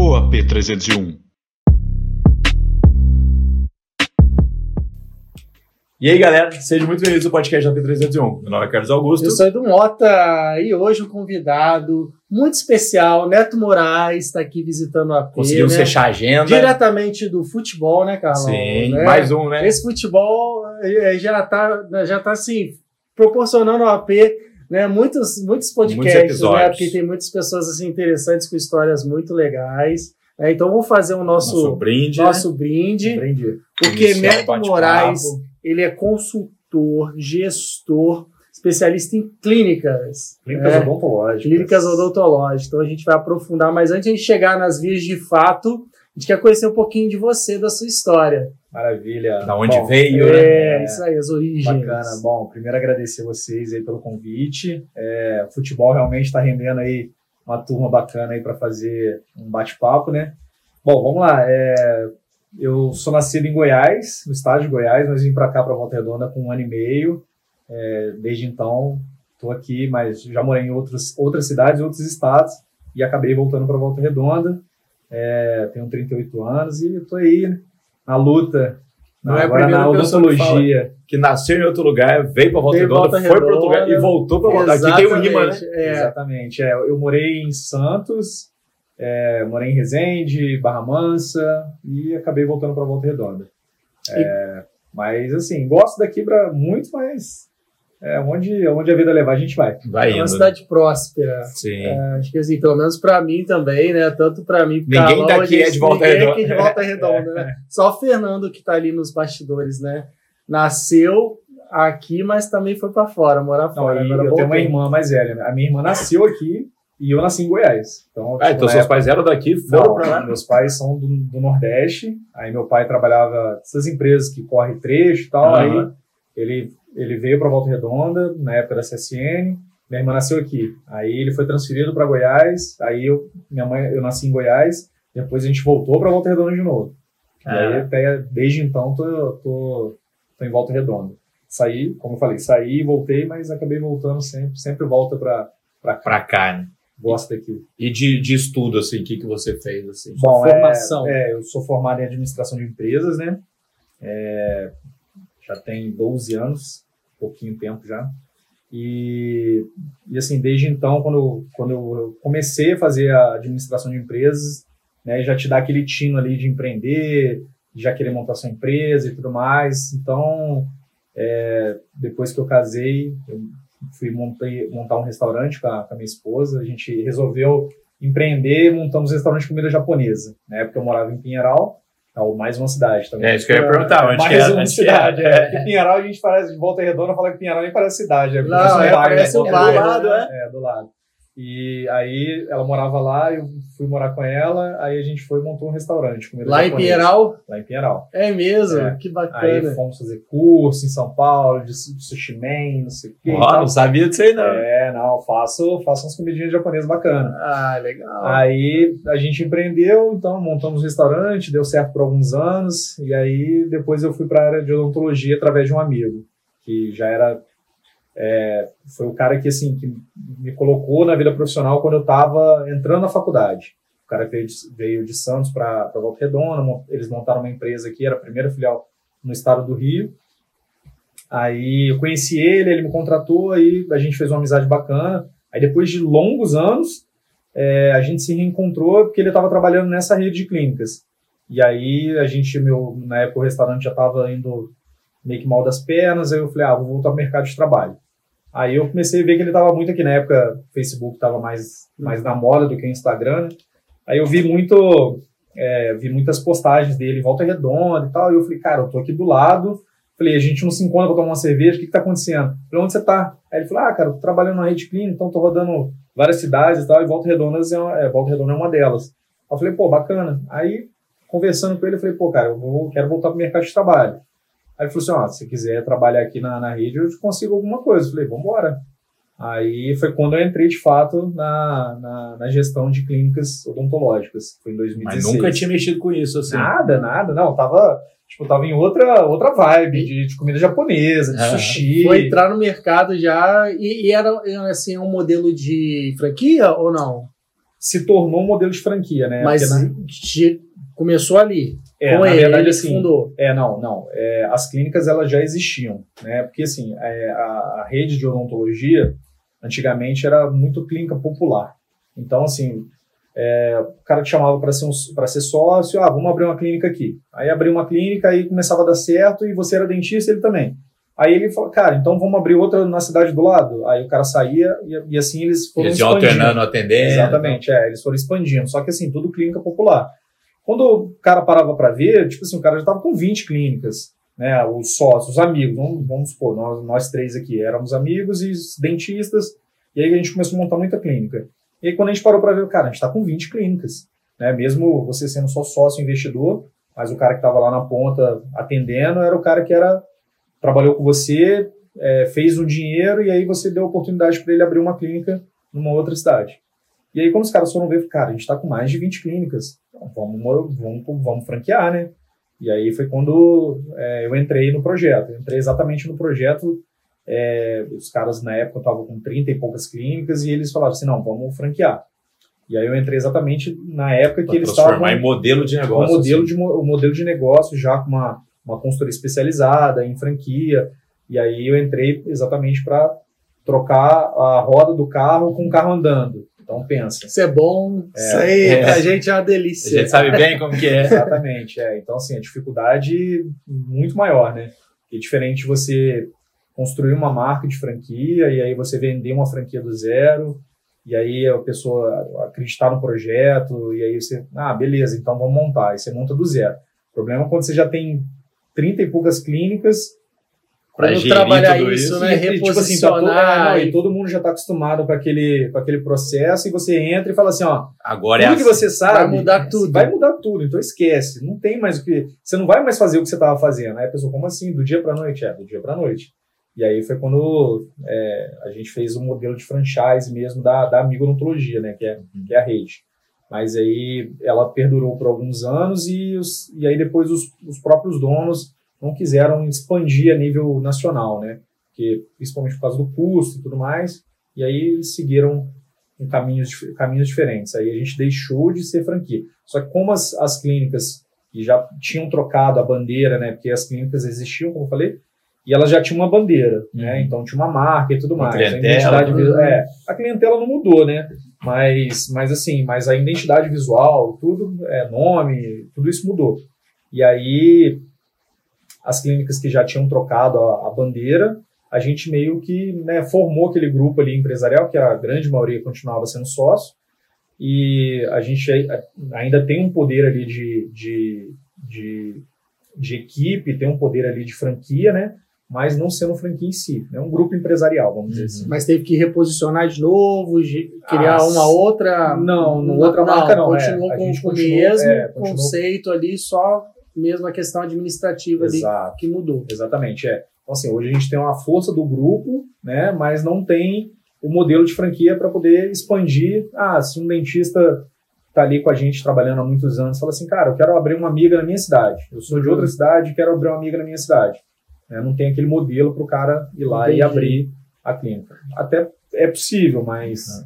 ou AP301? E aí, galera, sejam muito bem-vindos ao podcast da P301. Meu nome é Carlos Augusto. Eu sou Edu Mota e hoje um convidado muito especial, Neto Moraes, está aqui visitando a P. Conseguimos né? fechar a agenda. Diretamente do futebol, né, Carlão? Sim, Né? mais um, né? Esse futebol eh, já está já tá, assim, proporcionando ao AP né, muitos, muitos podcasts, né, episódios. porque tem muitas pessoas assim, interessantes com histórias muito legais. né? Então vamos fazer o nosso, Nosso brinde. nosso brinde, brinde. porque Neto bate-papo. Moraes ele é consultor, gestor, especialista em clínicas. Clínicas né? odontológicas. Clínicas odontológicas. Então a gente vai aprofundar, mas antes de chegar nas vias de fato, gente quer conhecer um pouquinho de você, da sua história. Maravilha. Da onde Bom, veio, é, né? isso aí, as origens. Bacana. Bom, primeiro agradecer vocês aí pelo convite. É, o futebol realmente está rendendo aí uma turma bacana aí para fazer um bate-papo, né? Bom, vamos lá. É, eu sou nascido em Goiás, no estado de Goiás, mas vim para cá, para Volta Redonda, com um ano e meio. É, desde então, estou aqui, mas já morei em outras, outras cidades, outros estados, e acabei voltando para Volta Redonda. É, tenho 38 anos e estou aí na luta. Não é a primeira na pessoa que odontologia. Que nasceu em outro lugar, veio pra Volta Redonda, Volta foi para outro lugar Redonda. e voltou pra Volta Aqui tem um rima, né? Exatamente, é. Exatamente. É, eu morei em Santos, é, morei em Resende, Barra Mansa e acabei voltando para Volta Redonda. É, Mas assim, gosto daqui para muito, mas é, onde, onde a vida levar a gente vai. Vai É indo. uma né? cidade próspera. Sim. Acho que assim, pelo menos pra mim também, né? Tanto pra mim, Ninguém Carlão, daqui a gente- é de Volta ninguém Redonda. aqui é de Volta Redonda, né? Só o Fernando que tá ali nos bastidores, né? Nasceu aqui, mas também foi pra fora, morar Não, fora. Agora eu tenho uma irmã mais velha. né? A minha irmã nasceu aqui e eu nasci em Goiás. Então, Ah, tipo, então seus pais eram daqui, foram Não, pra lá. meus pais são do, do Nordeste. Aí meu pai trabalhava nessas empresas que corre trecho e tal. Aham. Aí ele, ele veio para Volta Redonda na época da CSN. Minha irmã nasceu aqui. Aí ele foi transferido para Goiás. Aí eu, minha mãe, eu nasci em Goiás. Depois a gente voltou para Volta Redonda de novo. E aí Ah. até desde então tô, tô, tô em Volta Redonda. Saí, como eu falei, saí e voltei, mas acabei voltando sempre. Sempre volta para para cá. Pra cá, né? Gosto daqui. E de, de estudo, assim, o que, que você fez, assim? Bom, formação. É, é, eu sou formado em administração de empresas, né? É, já tem 12 anos, pouquinho tempo já. E, e assim, desde então, quando, eu- quando eu comecei a fazer a administração de empresas, né, já te dá aquele tino ali de empreender, de já querer montar sua empresa e tudo mais. Então, é, depois que eu casei, eu fui montei, montar um restaurante com a, com a minha esposa. A gente resolveu empreender, montamos um restaurante de comida japonesa. Na época eu morava em Pinheiral, ou mais uma cidade também. É isso que eu ia perguntar, onde mais que era? uma Onde que cidade, era? é. Porque Pinheiral a gente parece de Volta Redonda, fala que Pinheiral nem parece cidade. É, Não, é, parece né? um É bairro, do lado, né? é? É, do lado. E aí ela morava lá, eu fui morar com ela, aí a gente foi e montou um restaurante. comida Lá em japonesa. Pinheiral, Lá em Pinheiral. é mesmo, É. que Aí bacana. fomos fazer curso em São Paulo, de su- sushi man, não sei o quê. tal. não sabia disso aí, não. É, não, faço, faço umas comidinhas japonesas bacanas. Ah, legal. Aí a gente empreendeu, então montamos um restaurante, deu certo por alguns anos, e aí depois eu fui para a área de odontologia através de um amigo, que já era. É, foi o cara que, assim, que me colocou na vida profissional quando eu estava entrando na faculdade. O cara veio de, veio de Santos para Volta Redonda, eles montaram uma empresa aqui, era a primeira filial no estado do Rio. Aí eu conheci ele, ele me contratou, aí a gente fez uma amizade bacana. Aí depois de longos anos, é, a gente se reencontrou porque ele estava trabalhando nessa rede de clínicas. E aí a gente, meu, na época o restaurante já estava indo meio que mal das pernas, aí eu falei, ah, vou voltar ao mercado de trabalho. Aí eu comecei a ver que ele estava muito aqui na época, o Facebook estava mais, mais na moda do que o Instagram. né? Aí eu vi muito, é, vi muitas postagens dele em volta redonda e tal, e eu falei, cara, eu tô aqui do lado, falei, a gente não se encontra para tomar uma cerveja, o que que tá acontecendo? Falei, onde você tá? Aí ele falou, ah, cara, eu tô trabalhando na rede clínica, então tô rodando várias cidades e tal, e Volta Redonda é, uma- é, Volta Redonda é uma delas. Aí eu falei, pô, bacana. Aí, conversando com ele, eu falei, pô, cara, eu vou, quero voltar pro mercado de trabalho. Aí ele falou assim, ó, se você quiser trabalhar aqui na, na rede, eu consigo alguma coisa. Eu falei, vambora. Aí foi quando eu entrei, de fato, na, na, na gestão de clínicas odontológicas. Foi em Mas 2016. nunca tinha mexido com isso, assim. Nada, nada. Não, tava, tipo, tava em outra, outra vibe de, de comida japonesa, de Ah, sushi. Foi entrar no mercado já e, e era assim um modelo de franquia ou não? se tornou um modelo de franquia, né? Mas na- te- começou ali. É, com na ele, verdade, ele assim, fundou. É, não, não. É, as clínicas elas já existiam, né? Porque assim, é, a, a rede de odontologia antigamente era muito clínica popular. Então, assim, é, o cara te chamava para ser, um, ser sócio, ah, vamos abrir uma clínica aqui. Aí abriu uma clínica, aí começava a dar certo e você era dentista, ele também. Aí ele falou, cara, então vamos abrir outra na cidade do lado. Aí o cara saía e, e assim eles foram Eles expandindo. alternando atendendo. Exatamente, é, eles foram expandindo. Só que assim, tudo clínica popular. Quando o cara parava para ver, tipo assim, o cara já estava com 20 clínicas, né? Os sócios, os amigos, vamos, vamos supor, nós, nós três aqui éramos amigos e dentistas, e aí a gente começou a montar muita clínica. E aí quando a gente parou para ver, cara, a gente está com 20 clínicas, né? Mesmo você sendo só sócio investidor, mas o cara que estava lá na ponta atendendo era o cara que era trabalhou com você, é, fez um dinheiro e aí você deu a oportunidade para ele abrir uma clínica numa outra cidade. E aí, quando os caras foram ver, cara, a gente está com mais de 20 clínicas, então vamos, vamos, vamos franquear, né? E aí foi quando é, eu entrei no projeto. Eu entrei exatamente no projeto. é, os caras na época estavam com 30 e poucas clínicas e eles falaram assim: não, vamos franquear. E aí eu entrei exatamente na época que Pra eles estavam transformar em modelo de o negócio. modelo, assim. de, o modelo de negócio já com uma, uma consultoria especializada em franquia. E aí eu entrei exatamente para trocar a roda do carro com o carro andando. Então pensa. Isso é bom. isso aí é. pra gente é uma A delícia. gente sabe bem como que é. Exatamente, é. Então, assim, a dificuldade muito maior, né? É diferente você construir uma marca de franquia e aí você vender uma franquia do zero e aí a pessoa acreditar no projeto e aí você, ah, beleza, então vamos montar. Aí você monta do zero. O problema é quando você já tem 30 e poucas clínicas Gerir trabalhar tudo isso, isso. né? e, e, tipo assim, tá todo, Reposicionar. é, não, e todo mundo já está acostumado com aquele, com aquele processo e você entra e fala assim, ó, Agora é tudo que assim. você sabe Vai mudar tudo. Vai mudar tudo, então esquece. Não tem mais o que. Você não vai mais fazer o que você estava fazendo. Aí a pessoa, como assim? Do dia para noite? É, do dia para noite. E aí foi quando é, a gente fez um modelo de franchise mesmo da, da Amigo Odontologia, né? Que é, que é a rede. Mas aí ela perdurou por alguns anos e, os, e aí depois os, os próprios donos não quiseram expandir a nível nacional, né? Porque, principalmente por causa do custo e tudo mais. E aí eles seguiram em caminhos, caminhos diferentes. Aí a gente deixou de ser franquia. Só que como as, as clínicas que já tinham trocado a bandeira, né? Porque as clínicas existiam, como eu falei, e elas já tinham uma bandeira, né? Uhum. Então tinha uma marca e tudo mais. clientela, a identidade vi- uhum. é, a clientela não mudou, né? Mas, mas assim, mas a identidade visual, tudo, é, nome, tudo isso mudou. E aí as clínicas que já tinham trocado a, a bandeira, a gente meio que né, formou aquele grupo ali empresarial, que a grande maioria continuava sendo sócio, e a gente ai- ainda tem um poder ali de, de, de, de equipe, tem um poder ali de franquia, né? Mas não sendo franquia em si, é um grupo empresarial, vamos dizer Uhum. assim. Mas teve que reposicionar de novo, criar Ah, uma outra. não, não, outra marca não, é. Continuou A com, o mesmo é, continuou- conceito ali, só mesmo a questão administrativa Exato. que mudou. Exatamente, é. Então, assim, hoje a gente tem uma força do grupo, né, mas não tem o modelo de franquia para poder expandir. Ah, se um dentista está ali com a gente trabalhando há muitos anos, fala assim, cara, eu quero abrir uma amiga na minha cidade. Eu sou de outra cidade, quero abrir uma amiga na minha cidade. Né, não tem aquele modelo para o cara ir lá e Entendi. abrir a clínica. Até é possível, mas é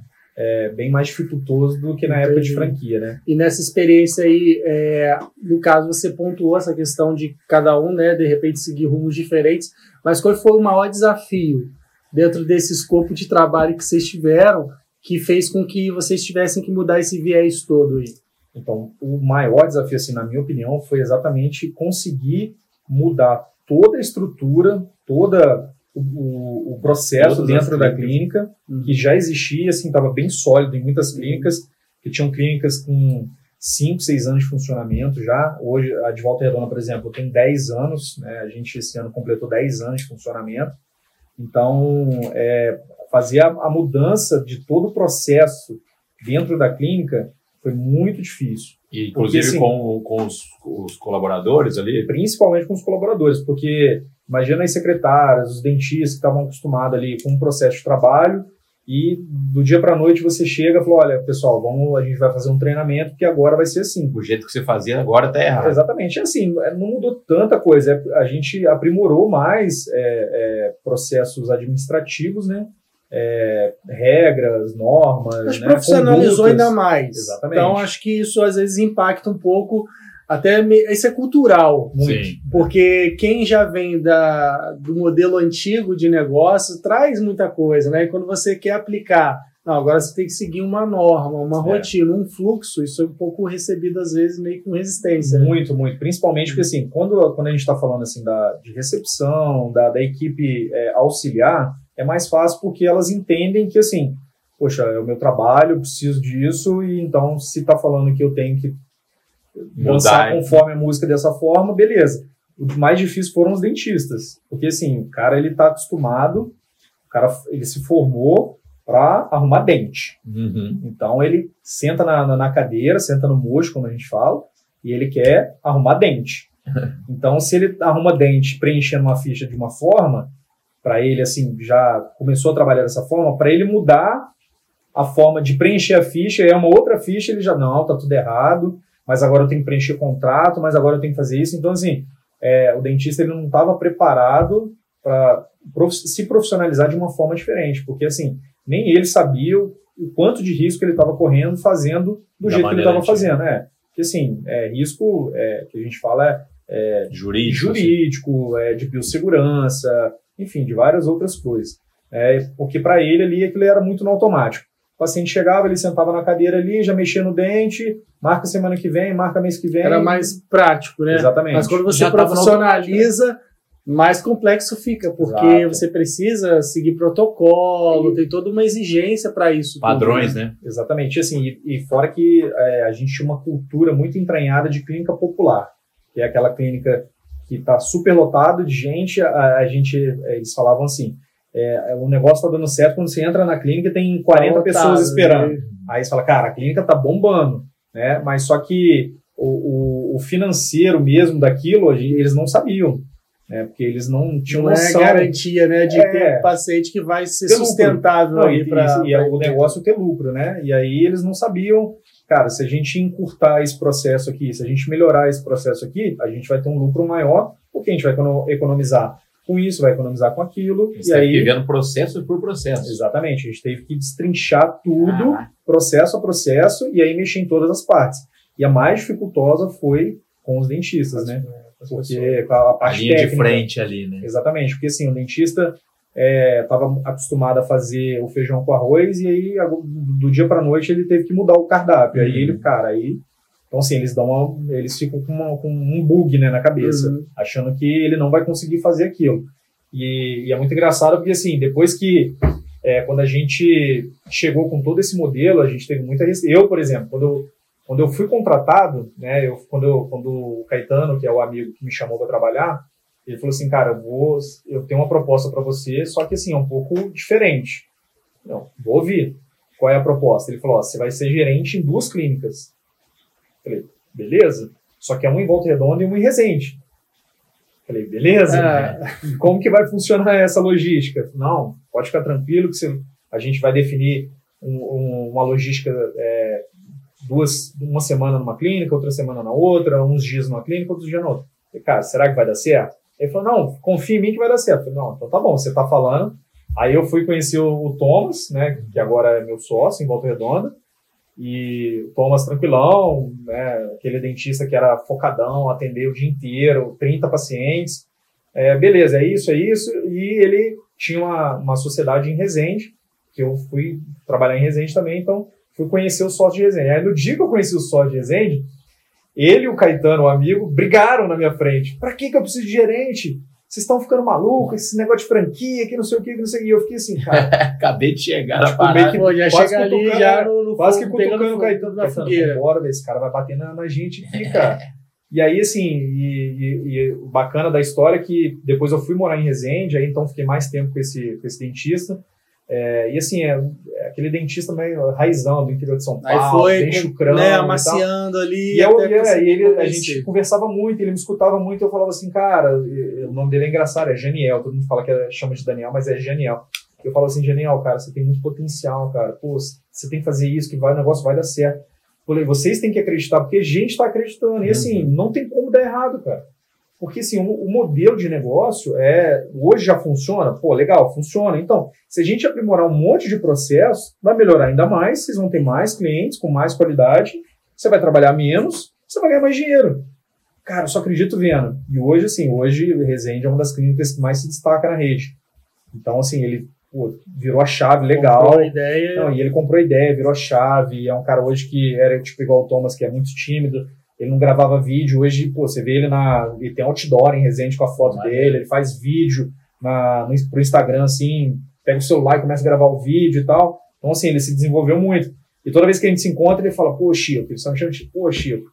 bem mais dificultoso do que na época de Entendi. franquia, né? E nessa experiência aí, é, no caso, você pontuou essa questão de cada um, né, de repente seguir rumos diferentes, mas qual foi o maior desafio dentro desse escopo de trabalho que vocês tiveram que fez com que vocês tivessem que mudar esse viés todo aí? Então, o maior desafio, assim, na minha opinião, foi exatamente conseguir mudar toda a estrutura, toda o, o- processo Todas as dentro da clínica, que já existia, assim, estava bem sólido em muitas clínicas, que tinham clínicas com 5, 6 anos de funcionamento já. Hoje, a de Volta Redonda, por exemplo, tem 10 anos, né? a gente esse ano completou 10 anos de funcionamento. Então, é, fazer a, a mudança de todo o processo dentro da clínica foi muito difícil E, inclusive Porque, assim, com, com os, os colaboradores ali. principalmente com os colaboradores, porque imagina as secretárias, os dentistas que estavam acostumados ali com um processo de trabalho e do dia para a noite você chega e fala, olha, pessoal, vamos, a gente vai fazer um treinamento que agora vai ser assim. O jeito que você fazia agora tá errado. Exatamente, é assim, é, não mudou tanta coisa, é, a gente aprimorou mais é, é, processos administrativos, né? É, regras, normas. Mas né, profissionalizou condutas. ainda mais. Exatamente. Então acho que isso às vezes impacta um pouco, até isso é cultural. Muito. Sim. Porque quem já vem da, do modelo antigo de negócio traz muita coisa, né? E quando você quer aplicar, não, agora você tem que seguir uma norma, uma É. rotina, um fluxo, isso é um pouco recebido às vezes meio com resistência. né? Muito, muito. Principalmente porque, assim, quando, quando a gente está falando assim, da, de recepção, da, da equipe é, auxiliar, é mais fácil porque elas entendem que, assim, poxa, é o meu trabalho, eu preciso disso, e então, se está falando que eu tenho que dançar Mudar. conforme a música dessa forma, beleza. O mais difícil foram os dentistas. Porque, assim, o cara, ele tá acostumado, o cara, ele se formou para arrumar dente. Uhum. Então ele senta na, na, na cadeira, senta no mocho, como a gente fala, e ele quer arrumar dente. Então, se ele arruma dente preenchendo uma ficha de uma forma, para ele, assim, já começou a trabalhar dessa forma, para ele mudar a forma de preencher a ficha, é uma outra ficha, ele já, não, tá tudo errado, mas agora eu tenho que preencher contrato, mas agora eu tenho que fazer isso. Então, assim, é, o dentista ele não estava preparado para se profissionalizar de uma forma diferente, porque, assim, nem ele sabia o o quanto de risco ele estava correndo fazendo do Da jeito que ele estava fazendo, né? Porque, assim, é, risco é, que a gente fala é, Jurídico. assim. jurídico, é, de biossegurança, enfim, de várias outras coisas. É, porque para ele ali aquilo era muito no automático. O paciente chegava, ele sentava na cadeira ali, já mexia no dente, marca semana que vem, marca mês que vem. Era mais prático, né? Exatamente. Mas quando você Já no profissionaliza, mais complexo fica, porque Exato. você precisa seguir protocolo, tem toda uma exigência para isso. Padrões, né? né? Exatamente, assim, e, e fora que é, a gente tinha uma cultura muito entranhada de clínica popular, que é aquela clínica que está super lotado de gente, a, a gente, é, eles falavam assim, é, o negócio está dando certo quando você entra na clínica e tem 40 Tá pessoas lotado, esperando. né? Aí você fala, cara, a clínica tá bombando, né? Mas só que o, o- o financeiro mesmo daquilo, eles não sabiam, né? Porque eles não tinham Não é noção. garantia, né, de É. ter um paciente que vai ser sustentável Não, aí e, para e, e é o negócio ter lucro, né? E aí eles não sabiam, cara, se a gente encurtar esse processo aqui, se a gente melhorar esse processo aqui, a gente vai ter um lucro maior, porque a gente vai econo- economizar com isso, vai economizar com aquilo, Você e aí... vivendo processo por processo. Exatamente, a gente teve que destrinchar tudo, Ah, processo a processo, e aí mexer em todas as partes. E a mais dificultosa foi com os dentistas, né? Porque com a A parte linha de técnica, frente ali, né? Exatamente, porque assim, o dentista estava acostumado a fazer o feijão com arroz e aí a- do dia para noite ele teve que mudar o cardápio. Aí Uhum. ele, cara, aí então assim, eles dão uma- eles ficam com, uma- com um bug, né, na cabeça, Uhum. achando que ele não vai conseguir fazer aquilo. E, e é muito engraçado porque assim, depois que é, quando a gente chegou com todo esse modelo, a gente teve muita eu, por exemplo, quando eu, quando eu fui contratado, né, eu, quando, eu, quando o Caetano, que é o amigo que me chamou para trabalhar, ele falou assim, cara, eu, vou, eu tenho uma proposta para você, só que assim, é um pouco diferente. Não, vou ouvir. Qual é a proposta? Ele falou, ó, você vai ser gerente em duas clínicas. Falei, beleza. Só que é uma em Volta Redonda e uma em Resende. Falei, beleza. Ah, Como que vai funcionar essa logística? Não, pode ficar tranquilo que você- a gente vai definir um- um- uma logística é, duas, uma semana numa clínica, outra semana na outra, uns dias numa clínica, outros dias na outra. Falei, cara, será que vai dar certo? Ele falou, não, confia em mim que vai dar certo. Falei, não, então tá bom, você tá falando. Aí eu fui conhecer o, o Thomas, né, que agora é meu sócio em Volta Redonda, e o Thomas tranquilão, né, aquele dentista que era focadão, atendeu o dia inteiro, 30 pacientes, é, beleza, é isso, é isso. E ele tinha uma, uma sociedade em Resende, que eu fui trabalhar em Resende também, então fui conhecer o sócio de Resende. Aí no dia que eu conheci o sócio de Resende, ele e o Caetano, o amigo, brigaram na minha frente. Pra que, que eu preciso de gerente? Vocês estão ficando malucos, esse negócio de franquia, que não sei o que, que não sei o que. E eu fiquei assim, cara, Acabei de chegar na Tipo, parada. meio que- pô, já quase chega ali já no, no quase que cutucando o Caetano na fogueira. Bora, esse cara vai bater na, na gente aqui, cara. E aí, assim, e, e- e o bacana da história é que depois eu fui morar em Resende, aí então fiquei mais tempo com esse, com esse dentista. É, e assim, é, é aquele dentista meio raizão do interior de São Aí Paulo, foi, bem chucrão. né, e amaciando ali. E, eu, e, é, e ele, a gente conversava muito, ele me escutava muito, eu falava assim, cara, e- o nome dele é engraçado, é Janiel, todo mundo fala que é- chama de Daniel, mas é Janiel. Eu falo assim, Janiel, cara, você tem muito potencial, cara, pô, você tem que fazer isso, que vai, o negócio vai dar certo. Falei, vocês têm que acreditar, porque a gente tá acreditando, e assim, não tem como dar errado, cara. Porque assim, o, o, modelo de negócio é hoje já funciona, pô, legal, funciona. Então, se a gente aprimorar um monte de processo, vai melhorar ainda mais, vocês vão ter mais clientes com mais qualidade, você vai trabalhar menos, você vai ganhar mais dinheiro. Cara, eu só acredito vendo. E hoje, assim, hoje Resende é uma das clínicas que mais se destaca na rede. Então, assim, ele pô, virou a chave legal. Comprou a ideia. Não, e ele comprou a ideia, virou a chave. É um cara hoje que era tipo igual o Thomas, que é muito tímido. Ele não gravava vídeo. Hoje, pô, você vê ele na. Ele tem outdoor em Resende com a foto dele, ele faz vídeo na, no, pro Instagram, assim, pega o celular e começa a gravar o vídeo e tal. Então, assim, ele se desenvolveu muito. E toda vez que a gente se encontra, ele fala, pô, Chico, ele só me chama de pô, Chico,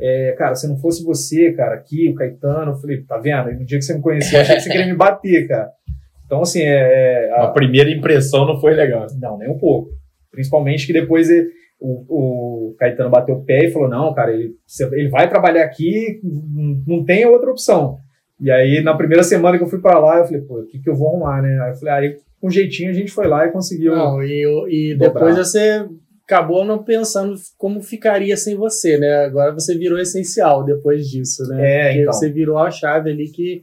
é, cara, se não fosse você, cara, aqui, o Caetano, eu falei, tá vendo? No dia que você me conheceu, eu achei que você queria me bater, cara. Então, assim, é. A... a primeira impressão não foi legal. Não, nem um pouco. Principalmente que depois ele, o, o Caetano bateu o pé e falou: não, cara, ele, ele vai trabalhar aqui, não tem outra opção. E aí, na primeira semana que eu fui para lá, eu falei: pô, o que, que eu vou arrumar, né? Aí eu falei: aí, com um jeitinho, a gente foi lá e conseguiu. Não, e, e depois você acabou não pensando como ficaria sem você, né? Agora você virou essencial depois disso, né? É, Porque então. você virou a chave ali que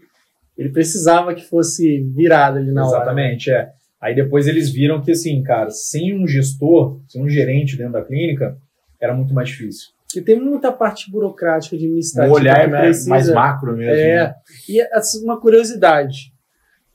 ele precisava que fosse virada ali na Exatamente, hora. é. Aí depois eles viram que, assim, cara, sem um gestor, sem um gerente dentro da clínica, era muito mais difícil. Porque tem muita parte burocrática administrativa. O olhar é mais, mais macro mesmo. É. Né? E assim, uma curiosidade.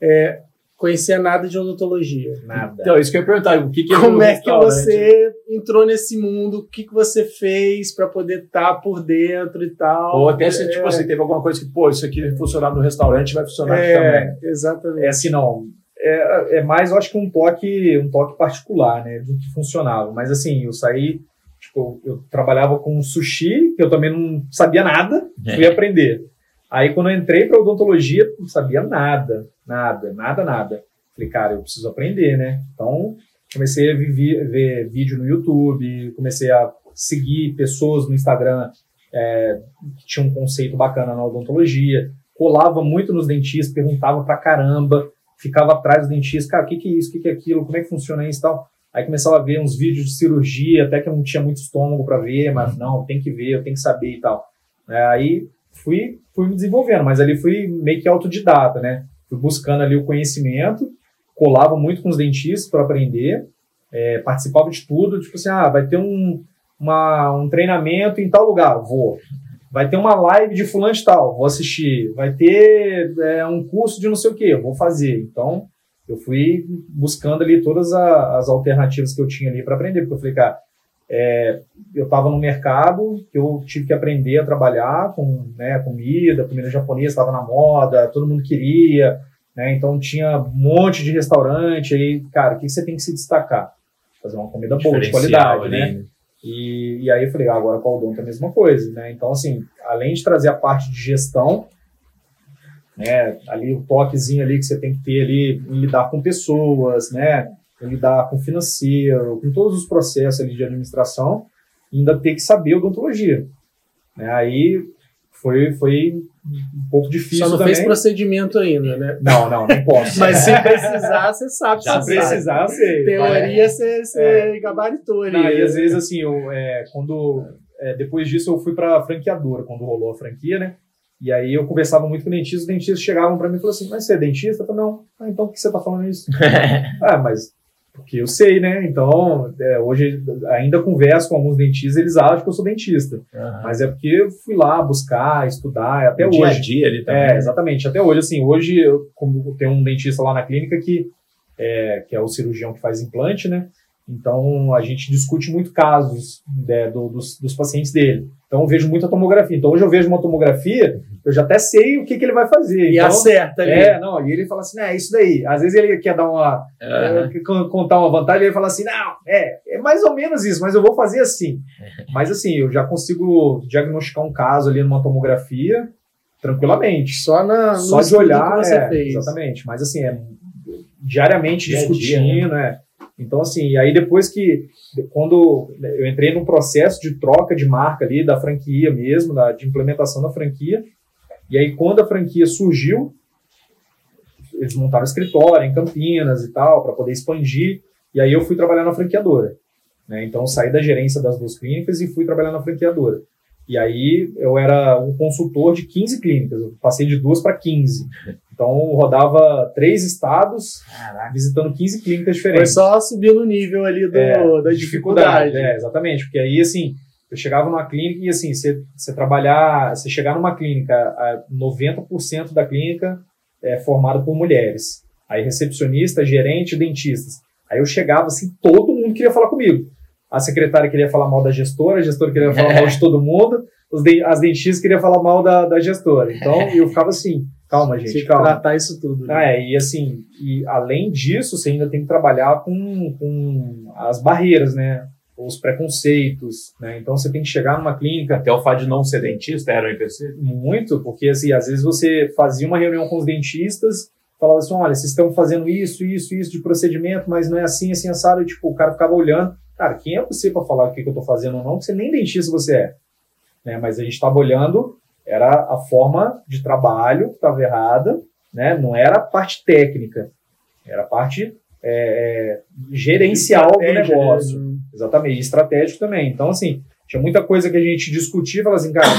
É, conhecia nada de odontologia. Nada. Então, isso que eu ia perguntar. O que, que Como é que você entrou nesse mundo? O que, que você fez para poder estar tá por dentro e tal? Ou até se, tipo é. tipo assim, teve alguma coisa que, pô, isso aqui funcionar no restaurante, vai funcionar é, aqui também. Exatamente. É assim, não. É, é mais, eu acho que um toque, um toque particular, né, do que funcionava. Mas assim, eu saí, tipo, eu trabalhava com sushi, que eu também não sabia nada, é. fui aprender. Aí quando eu entrei para odontologia, não sabia nada, nada, nada, nada. Falei, cara, eu preciso aprender, né? Então comecei a ver, ver vídeo no YouTube, comecei a seguir pessoas no Instagram é, que tinham um conceito bacana na odontologia, colava muito nos dentistas, perguntava pra caramba, ficava atrás dos dentistas, cara, o que, que é isso, o que, que é aquilo, como é que funciona isso e tal. Aí começava a ver uns vídeos de cirurgia, até que eu não tinha muito estômago para ver, mas não, tem que ver, eu tenho que saber e tal. É, aí fui, fui me desenvolvendo, mas ali fui meio que autodidata, né? Fui buscando ali o conhecimento, colava muito com os dentistas para aprender, é, participava de tudo, tipo assim, ah, vai ter um, uma, um treinamento em tal lugar, vou. Vai ter uma live de fulano de tal, vou assistir. Vai ter é, um curso de não sei o que, vou fazer. Então, eu fui buscando ali todas a, as alternativas que eu tinha ali para aprender, porque eu falei, cara, é, eu estava no mercado que eu tive que aprender a trabalhar com né, comida, comida japonesa estava na moda, todo mundo queria, né, então tinha um monte de restaurante aí, cara, o que você tem que se destacar? Fazer uma comida boa, de qualidade, ali, né? E, e, aí eu falei, ah, agora com o Odonto é a mesma coisa, né? Então, assim, além de trazer a parte de gestão, né, ali o toquezinho ali que você tem que ter ali em lidar com pessoas, né? lidar com financeiro, com todos os processos ali de administração, ainda ter que saber odontologia. Né? Aí foi, foi um pouco difícil. Só não também. fez procedimento ainda, né? Não, não, não posso. Mas se precisar, você sabe. Se precisar, sei. Teoria, você, você é. gabaritou ali. Não, e às vezes, assim, eu, é, quando, é, depois disso eu fui para franqueadora, quando rolou a franquia, né? E aí eu conversava muito com dentistas, os dentistas chegavam para mim e falavam assim, mas você é dentista? Eu falei, não. Ah, então por que você está falando isso? ah, mas porque eu sei, né? Então, é, hoje ainda converso com alguns dentistas, eles acham que eu sou dentista. Uhum. Mas é porque eu fui lá buscar, estudar, até no hoje. Dia a dia ali também. É, exatamente. Até hoje, assim, hoje eu, como tem um dentista lá na clínica que é, que é o cirurgião que faz implante, né? Então, a gente discute muito casos né, do, dos, dos, pacientes dele. Então, eu vejo muita tomografia. Então, hoje eu vejo uma tomografia, eu já até sei o que, que ele vai fazer. E então, acerta ali. É, não, e ele fala assim, é isso daí. Às vezes ele quer dar uma, uhum. contar uma vantagem, ele fala assim, não, é, é mais ou menos isso, mas eu vou fazer assim. mas assim, eu já consigo diagnosticar um caso ali numa tomografia tranquilamente. Só, na, Só de olhar, que você é, fez. exatamente. Mas assim, é diariamente dia discutindo, dia, né? Então, assim, e aí depois que, quando eu entrei num processo de troca de marca ali, da franquia mesmo, da, de implementação da franquia, e aí quando a franquia surgiu, eles montaram escritório em Campinas e tal, para poder expandir, e aí eu fui trabalhar na franqueadora. Né? Então, saí da gerência das duas clínicas e fui trabalhar na franqueadora. E aí eu era um consultor de 15 clínicas, eu passei de duas para 15. Então eu rodava três estados, Caraca. visitando 15 clínicas Foi diferentes. só subir no nível ali do, É, da dificuldade. É, exatamente, porque aí assim, eu chegava numa clínica e assim, você, você trabalhar, você chegar numa clínica, a 90% da clínica é formada por mulheres. Aí recepcionista, gerente, dentistas. Aí eu chegava assim, todo mundo queria falar comigo. A secretária queria falar mal da gestora, a gestora queria falar mal de todo mundo, os de- as dentistas queriam falar mal da, da gestora. Então eu ficava assim, calma, gente, Tinha que calma. tratar isso tudo. né? Ah, é, e assim, e além disso, você ainda tem que trabalhar com, com as barreiras, né? Os preconceitos, né? Então você tem que chegar numa clínica Até o fato de não ser dentista era um empecilho. muito, porque assim, às vezes você fazia uma reunião com os dentistas, falava assim, olha, vocês estão fazendo isso, isso, isso de procedimento, mas não é assim, assim, assado, e, tipo, o cara ficava olhando, cara, quem é você para falar o que, que eu tô fazendo ou não, você nem dentista você é, né? Mas a gente estava olhando, era a forma de trabalho que estava errada, né? Não era a parte técnica, era a parte é, é, gerencial do negócio. né? Exatamente, e estratégico também. Então, assim, tinha muita coisa que a gente discutia, falava assim, cara,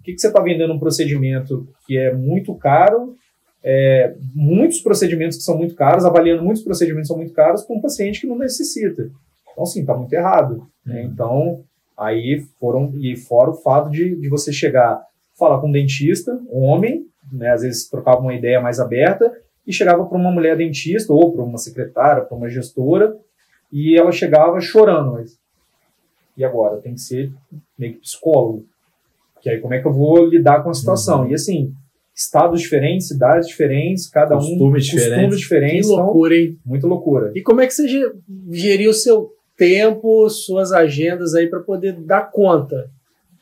o que, que você está vendendo um procedimento que é muito caro, é, muitos procedimentos que são muito caros, avaliando muitos procedimentos que são muito caros para um paciente que não necessita. Então, assim, está muito errado. né? Então, aí foram, e fora o fato de, de você chegar, falar com um dentista, um homem, né, às vezes trocava uma ideia mais aberta, e chegava para uma mulher dentista, ou para uma secretária, para uma gestora, e ela chegava chorando, mas e agora? Tem que ser meio que psicólogo. Que aí como é que eu vou lidar com a situação? Uhum. E assim, estados diferentes, cidades diferentes, cada um Costumes diferentes. costumes Que diferentes, então, loucura, hein? muito loucura. E como é que você ge- geriu o seu tempo, suas agendas aí para poder dar conta?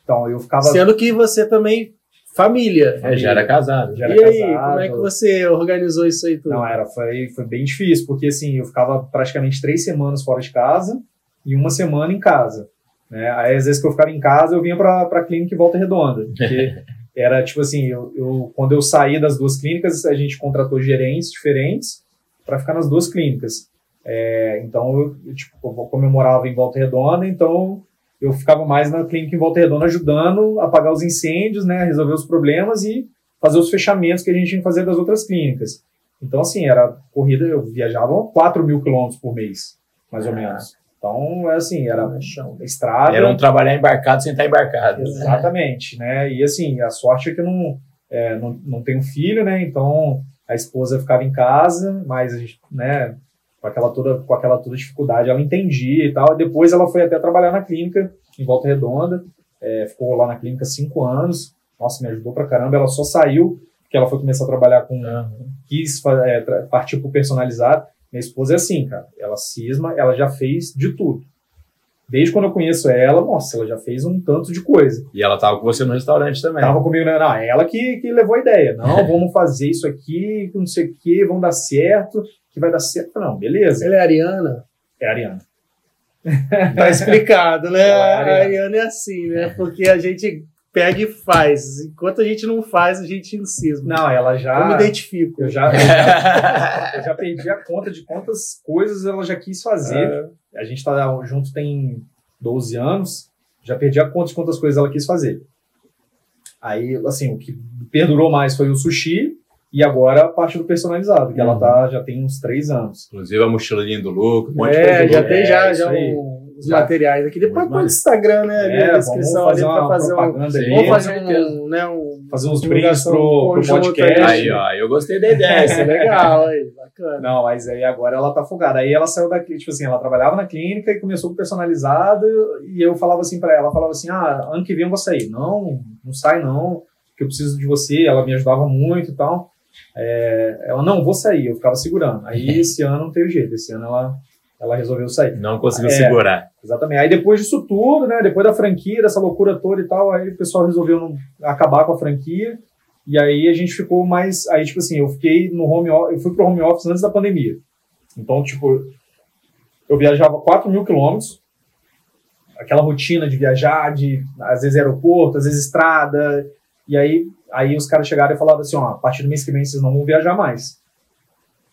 Então, eu ficava Sendo que você também família. É, já era casado. já era e aí, casado. como é que você organizou isso aí tudo? Não, era, foi, foi bem difícil, porque assim, eu ficava praticamente três semanas fora de casa e uma semana em casa. Né? Aí, às vezes que eu ficava em casa, eu vinha para a clínica em Volta Redonda. Porque era tipo assim, eu, eu- quando eu saí das duas clínicas, a gente contratou gerentes diferentes para ficar nas duas clínicas. É, então, eu, eu, tipo, eu comemorava em Volta Redonda, então eu ficava mais na clínica em Volta Redonda ajudando a apagar os incêndios, né, a resolver os problemas e fazer os fechamentos que a gente tinha que fazer das outras clínicas. Então, assim, era corrida, eu viajava 4 mil quilômetros por mês, mais ou Ah. menos. Então, é assim, era No chão. estrada. Era um trabalhar embarcado sem estar embarcado. Exatamente, né? E assim, a sorte é que eu não, é, não, não tenho filho, né? Então a esposa ficava em casa, mas a gente, né, com aquela toda, com aquela toda dificuldade, ela entendia e tal. E depois ela foi até trabalhar na clínica em Volta Redonda, é, ficou lá na clínica cinco anos. Nossa, me ajudou pra caramba. Ela só saiu porque ela foi começar a trabalhar com quis fa- é, partir pro personalizado. Minha esposa é assim, cara. Ela cisma, ela já fez de tudo. Desde quando eu conheço ela, nossa, ela já fez um tanto de coisa. E ela tava com você no restaurante também. Tava comigo, né? Não, ela que, que levou a ideia. Não, vamos fazer isso aqui, não sei o quê, vamos dar certo, que vai dar certo. Não, beleza. Ela é ariana? É Ariana. Tá explicado, né? É A ariana. é assim, né? Porque a gente pega e faz. Enquanto a gente não faz, a gente insisma. Não, ela já. Eu me identifico. Eu já, eu já, eu já perdi a conta de quantas coisas ela já quis fazer. A gente tá junto tem 12 anos, já perdi a conta de quantas coisas ela quis fazer. Aí, assim, o que perdurou mais foi o sushi e agora a parte do personalizado, que ela Uhum. tá, já tem uns 3 anos. Inclusive a mochilinha do Luco, um monte de É, coisa já louca. tem já, É, já um- os Já. materiais aqui. Depois põe no. Instagram, né? Ali É, na vamos descrição fazer ali pra uma fazer um. propaganda Sim. aí. Vamos fazer um, né, um, fazer uns brindes pro, pro podcast. Aí, ó, eu gostei da ideia. Isso é legal, aí, bacana. Não, mas aí agora ela tá folgada. Aí ela saiu daqui, tipo assim, ela trabalhava na clínica e começou com personalizado e eu falava assim pra ela, ela falava assim, ah, ano que vem eu vou sair. Não, não sai não, que eu preciso de você. Ela me ajudava muito e tal. É, ela, não, vou sair. Eu ficava segurando. Aí esse ano não teve jeito. Esse ano ela, ela resolveu sair. Não conseguiu É. segurar. Exatamente. Aí depois disso tudo, né? Depois da franquia, dessa loucura toda e tal, aí o pessoal resolveu não acabar com a franquia. E aí a gente ficou mais. Aí, tipo assim, eu fiquei no home office, eu fui pro home office antes da pandemia. Então, tipo, eu viajava 4 mil quilômetros, aquela rotina de viajar, de às vezes aeroporto, às vezes estrada. E aí, aí os caras chegaram e falaram assim: ó, a partir do mês que vem vocês não vão viajar mais.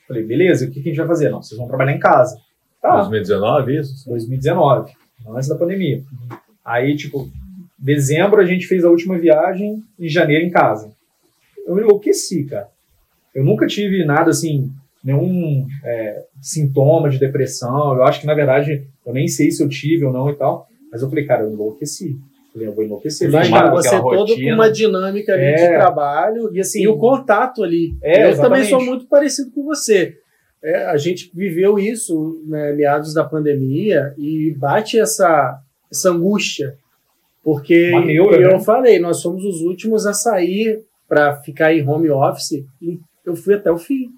Falei, beleza, o que que a gente vai fazer? Não, vocês vão trabalhar em casa. Tá, 2019, isso? 2019, antes da pandemia. Aí, tipo, Dezembro a gente fez a última viagem, em janeiro em casa. Eu enlouqueci, cara. Eu nunca tive nada assim, nenhum é, sintoma de depressão. Eu acho que, na verdade, eu nem sei se eu tive ou não e tal. Mas eu falei, cara, eu enlouqueci. Eu eu vou enlouquecer. Imagina Tomar você todo com uma dinâmica ali É. de trabalho E assim, e o contato ali. É, eu exatamente. também sou muito parecido com você. É, a gente viveu isso, né, meados da pandemia, e bate essa, essa angústia. Porque eu né? falei, nós somos os últimos a sair para ficar em home office, e eu fui até o fim.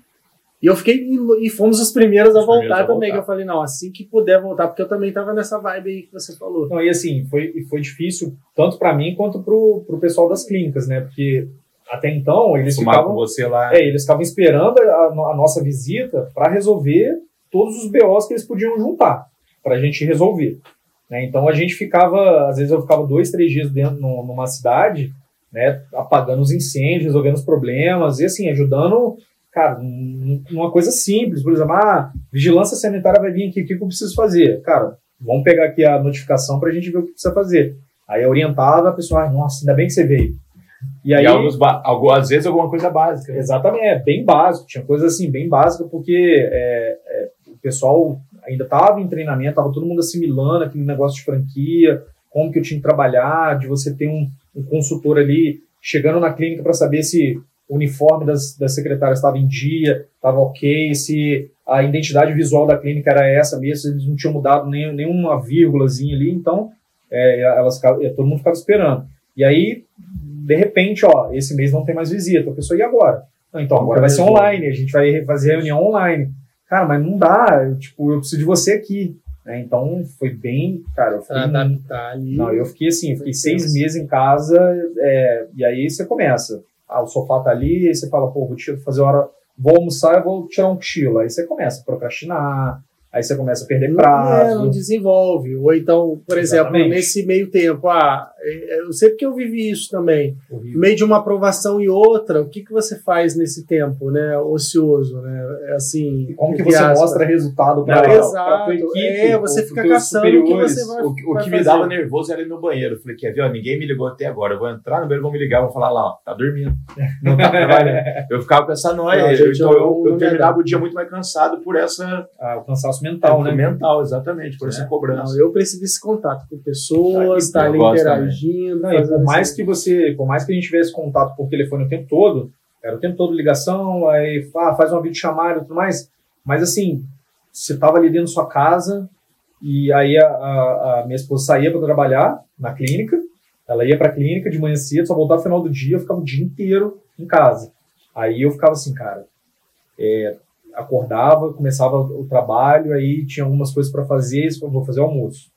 E eu fiquei, e fomos os primeiros a Os voltar primeiros a também. voltar. que Eu falei, não, assim que puder voltar, porque eu também tava nessa vibe aí que você falou. Não, e assim, foi, e foi difícil tanto para mim quanto pro, pro pessoal das clínicas, né? Porque até então eles Fumar com ficavam, você lá. é, eles ficavam esperando a, a nossa visita para resolver todos os BOs que eles podiam juntar para a gente resolver. né? Então a gente ficava, às vezes eu ficava dois, três dias dentro no- numa cidade, né? Apagando os incêndios, resolvendo os problemas e assim ajudando, cara, numa coisa simples, por exemplo, ah, vigilância sanitária vai vir aqui, o que eu preciso fazer, cara? Vamos pegar aqui a notificação para a gente ver o que precisa fazer. Aí eu orientava a pessoa, ah, nossa, ainda bem que você veio. E E, aí, alguns ba- algu- às vezes alguma coisa básica. exatamente, é bem básico, tinha coisa assim, bem básica, porque é, é, o pessoal ainda estava em treinamento, estava todo mundo assimilando aquele negócio de franquia, como que eu tinha que trabalhar, de você ter um, um consultor ali chegando na clínica para saber se o uniforme das, das secretárias estava em dia, estava ok, se a identidade visual da clínica era essa mesmo, eles não tinham mudado nem, nenhuma vírgulazinha ali, então é, elas, ficavam- todo mundo ficava esperando. E aí, de repente, ó, esse mês não tem mais visita, a pessoa, e agora? Não, então agora vai ser online, a gente vai fazer reunião online. Cara, mas não dá, eu, tipo, eu preciso de você aqui. né? Então foi bem, cara, eu fiquei Pra adaptar ali. não, eu fiquei assim, eu fiquei seis meses em casa, é, e aí você começa. Ah, o sofá tá ali, aí você fala, pô, vou fazer hora, vou almoçar, eu vou tirar um cochilo. Aí você começa a procrastinar, aí você começa a perder Não, prazo. é, não desenvolve. Ou então, por exemplo, Exatamente. nesse meio tempo, ah, é, eu sei porque eu vivi isso também. No meio de uma aprovação e outra, o que, que você faz nesse tempo, né? Ocioso, né? É Assim. E como que você aspas. mostra resultado para é, a tua equipe? É, você ou fica caçando o que você vai- O, que- o vai que me fazer. dava nervoso era ir no banheiro. Eu falei, quer ver? Ó, ninguém me ligou até agora. Eu vou entrar no banheiro, vão me ligar, vão falar lá, ó, tá dormindo. Não tá trabalhando. Eu ficava com essa noia. Então eu- eu, eu eu- terminava o dia muito mais cansado por essa Ah, o cansaço mental, né? mental, exatamente, por É. essa cobrança. Não, eu preciso desse contato com pessoas, Ah, estar eu ali gosto interagindo. Não, e por mais assim. que você, por mais que a gente tivesse contato por telefone o tempo todo, era o tempo todo ligação, aí ah, faz uma videochamada e tudo mais, mas assim, você tava ali dentro da sua casa e aí a, a- a minha esposa saía para trabalhar na clínica, ela ia para a clínica de manhã cedo, só voltava no final do dia, eu ficava o dia inteiro em casa. Aí eu ficava assim, cara, é, acordava, começava o trabalho, aí tinha algumas coisas para fazer, eu vou fazer almoço.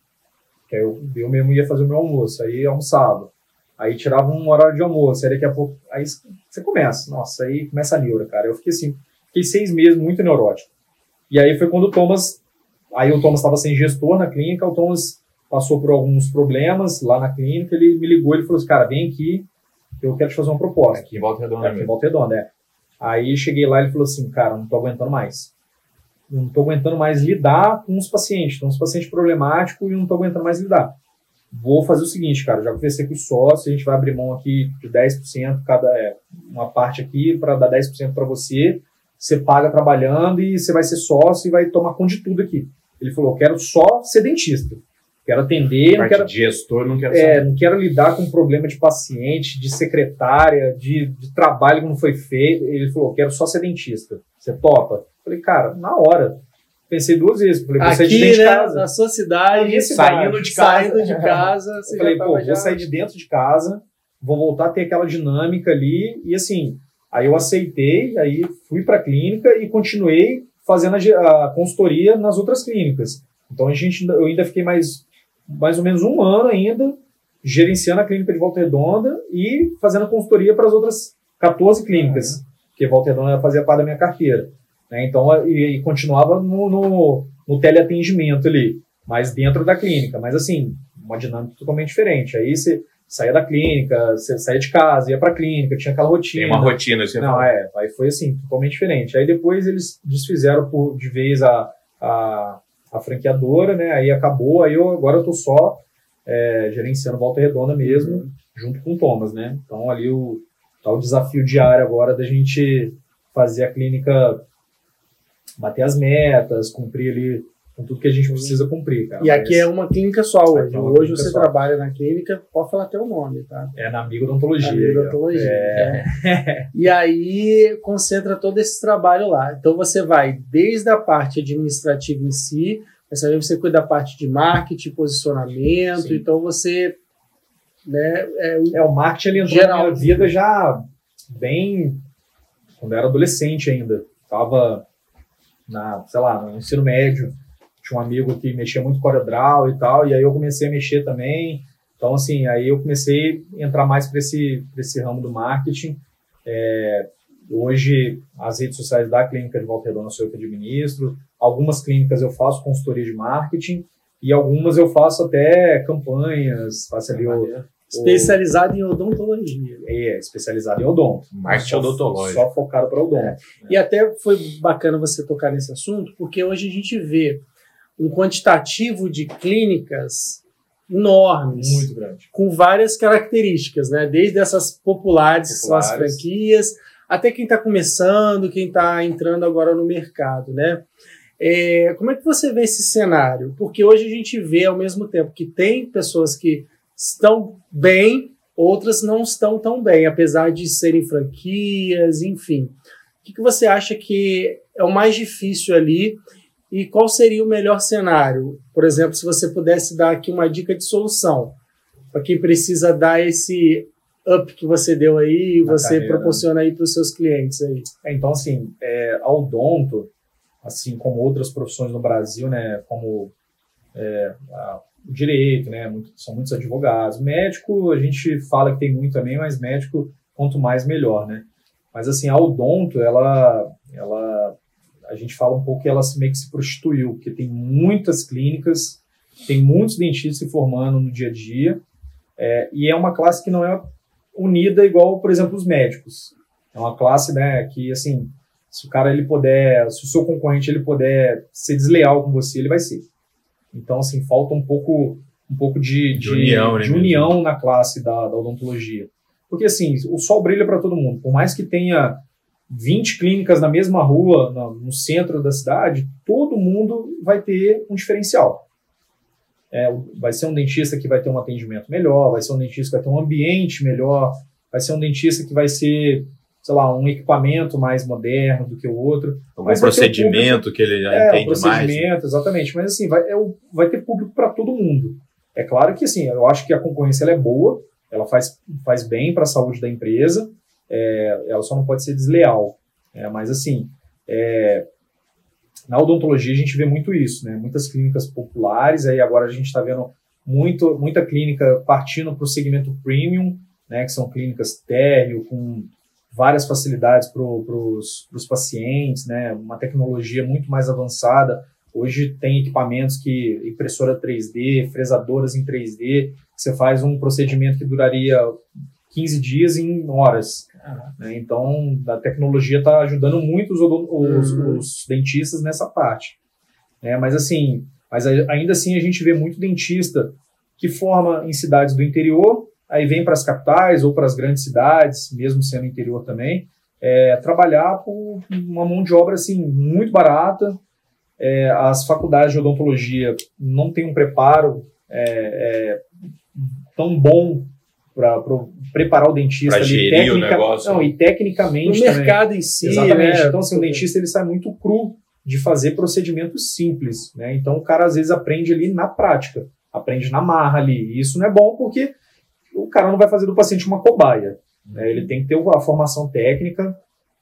Que aí eu, eu mesmo ia fazer o meu almoço, aí almoçava. Aí tirava um horário de almoço, aí daqui a pouco. Aí você começa. Nossa, aí começa a neura, cara. Eu fiquei assim, fiquei seis meses muito neurótico. E aí foi quando o Thomas. Aí o Thomas estava sem gestor na clínica, o Thomas passou por alguns problemas lá na clínica, ele me ligou, ele falou assim, cara, vem aqui, eu quero te fazer uma proposta. Aqui em Volta Redonda Aqui em. Volta Redonda, é. Aí cheguei lá e ele falou assim, cara, não tô aguentando mais. Não tô aguentando mais lidar com os pacientes. Tem uns pacientes problemáticos e não tô aguentando mais lidar. Vou fazer o seguinte, cara, já conversei com os sócios, a gente vai abrir mão aqui de 10%, cada, é, uma parte aqui para dar 10% para você, você paga trabalhando e você vai ser sócio e vai tomar conta de tudo aqui. Ele falou, quero só ser dentista. Quero atender, não quero de gestor, não quero é, saber. não quero lidar com problema de paciente, de secretária, de, de trabalho que não foi feito. Ele falou, quero só ser dentista. Você topa? Falei, cara, na hora. Pensei duas vezes. Falei, vou sair de dentro de né, casa. na sua cidade, cidade. Saindo de casa. saindo de casa, falei, já pô, já... vou sair de dentro de casa, vou voltar a ter aquela dinâmica ali. E assim, aí eu aceitei, aí fui para a clínica e continuei fazendo a, a consultoria nas outras clínicas. Então a gente, eu ainda fiquei mais, mais ou menos um ano ainda gerenciando a clínica de Volta Redonda e fazendo consultoria para as outras 14 clínicas, porque Volta Redonda fazia parte da minha carteira. né? Então, e, e continuava no, no, no teleatendimento ali, mas dentro da clínica. Mas assim, uma dinâmica totalmente diferente. Aí você saía da clínica, você saía de casa, ia para a clínica, tinha aquela rotina. Tem uma rotina. Você Não, é, aí foi assim, totalmente diferente. Aí depois eles desfizeram por, de vez a, a, a franqueadora, né? Aí acabou, aí eu agora eu tô só é, gerenciando Volta Redonda mesmo, uhum. junto com o Thomas, né? Então ali o, tá o desafio diário agora da gente fazer a clínica bater as metas, cumprir ali com tudo que a gente precisa cumprir, cara. E aqui é uma clínica só hoje. É hoje você só. trabalha na clínica, pode falar até o nome, tá? É na Amigo Odontologia. Amigo Odontologia. É. é. e aí concentra todo esse trabalho lá. Então você vai desde a parte administrativa em si, mas também você cuida da parte de marketing, posicionamento, Sim. então você né, é, o, é, o marketing ele entrou geral, na minha vida já bem quando eu era adolescente ainda. Tava na, sei lá, no ensino médio tinha um amigo que mexia muito com CorelDRAW e tal, e aí eu comecei a mexer também. Então, assim, aí eu comecei a entrar mais para esse, esse ramo do marketing. É, hoje, as redes sociais da clínica de Volta Redonda sou eu que administro. Algumas clínicas eu faço consultoria de marketing e algumas eu faço até campanhas, faço ali o, Especializado em odontologia. É, especializado em odonto. Marketing odontológico. Só focado para odonto. É. Né? E até foi bacana você tocar nesse assunto, porque hoje a gente vê um quantitativo de clínicas enormes. Muito grande. Com várias características, né? Desde essas populares, populares. as franquias, até quem está começando, quem está entrando agora no mercado, né? É, como é que você vê esse cenário? Porque hoje a gente vê ao mesmo tempo que tem pessoas que estão bem, outras não estão tão bem, apesar de serem franquias, enfim. O que, que você acha que é o mais difícil ali e qual seria o melhor cenário? Por exemplo, se você pudesse dar aqui uma dica de solução para quem precisa dar esse up que você deu aí e você carreira. proporciona aí para os seus clientes aí. É, então, assim, é, a odonto, assim como outras profissões no Brasil, né, como é, a, o direito, né, muito, são muitos advogados. Médico, a gente fala que tem muito também, mas médico, quanto mais, melhor, né. Mas, assim, a odonto, ela, ela a gente fala um pouco que ela meio que se prostituiu, porque tem muitas clínicas, tem muitos dentistas se formando no dia a dia, é, e é uma classe que não é unida igual, por exemplo, os médicos. É uma classe, né, que, assim, se o cara ele puder, se o seu concorrente ele puder ser desleal com você, ele vai ser. Então, assim, falta um pouco, um pouco de, de, de união, de né, união na classe da, da odontologia. Porque, assim, o sol brilha para todo mundo. Por mais que tenha 20 clínicas na mesma rua, no, centro da cidade, todo mundo vai ter um diferencial. É, vai ser um dentista que vai ter um atendimento melhor, vai ser um dentista que vai ter um ambiente melhor, vai ser um dentista que vai ser, sei lá, um equipamento mais moderno do que o outro. Um procedimento público, que ele já é, entende um procedimento, mais. exatamente. Mas assim, vai, é, vai ter público para todo mundo. É claro que assim, eu acho que a concorrência é boa, ela faz, faz bem para a saúde da empresa, é, ela só não pode ser desleal. É, mas, assim, é, na odontologia a gente vê muito isso, né? Muitas clínicas populares, aí agora a gente está vendo muito, muita clínica partindo para o segmento premium, né? Que são clínicas térreo, com várias facilidades para os pacientes, né? Uma tecnologia muito mais avançada. Hoje tem equipamentos que impressora 3D, fresadoras em 3D, você faz um procedimento que duraria 15 dias em horas. Né? Então, a tecnologia está ajudando muito os, os, uhum. os, dentistas nessa parte. Né? Mas assim, mas ainda assim a gente vê muito dentista que forma em cidades do interior, aí vem para as capitais ou para as grandes cidades, mesmo sendo interior também, é, trabalhar por uma mão de obra assim muito barata. É, as faculdades de odontologia não têm um preparo é, é tão bom para preparar o dentista ali, técnica, o negócio. Não, e tecnicamente. No também. mercado em si. Exatamente. Né? Então, assim, o dentista ele sai muito cru de fazer procedimentos simples. Né? Então, o cara às vezes aprende ali na prática, aprende na marra ali. E isso não é bom porque o cara não vai fazer do paciente uma cobaia. Né? Ele tem que ter a formação técnica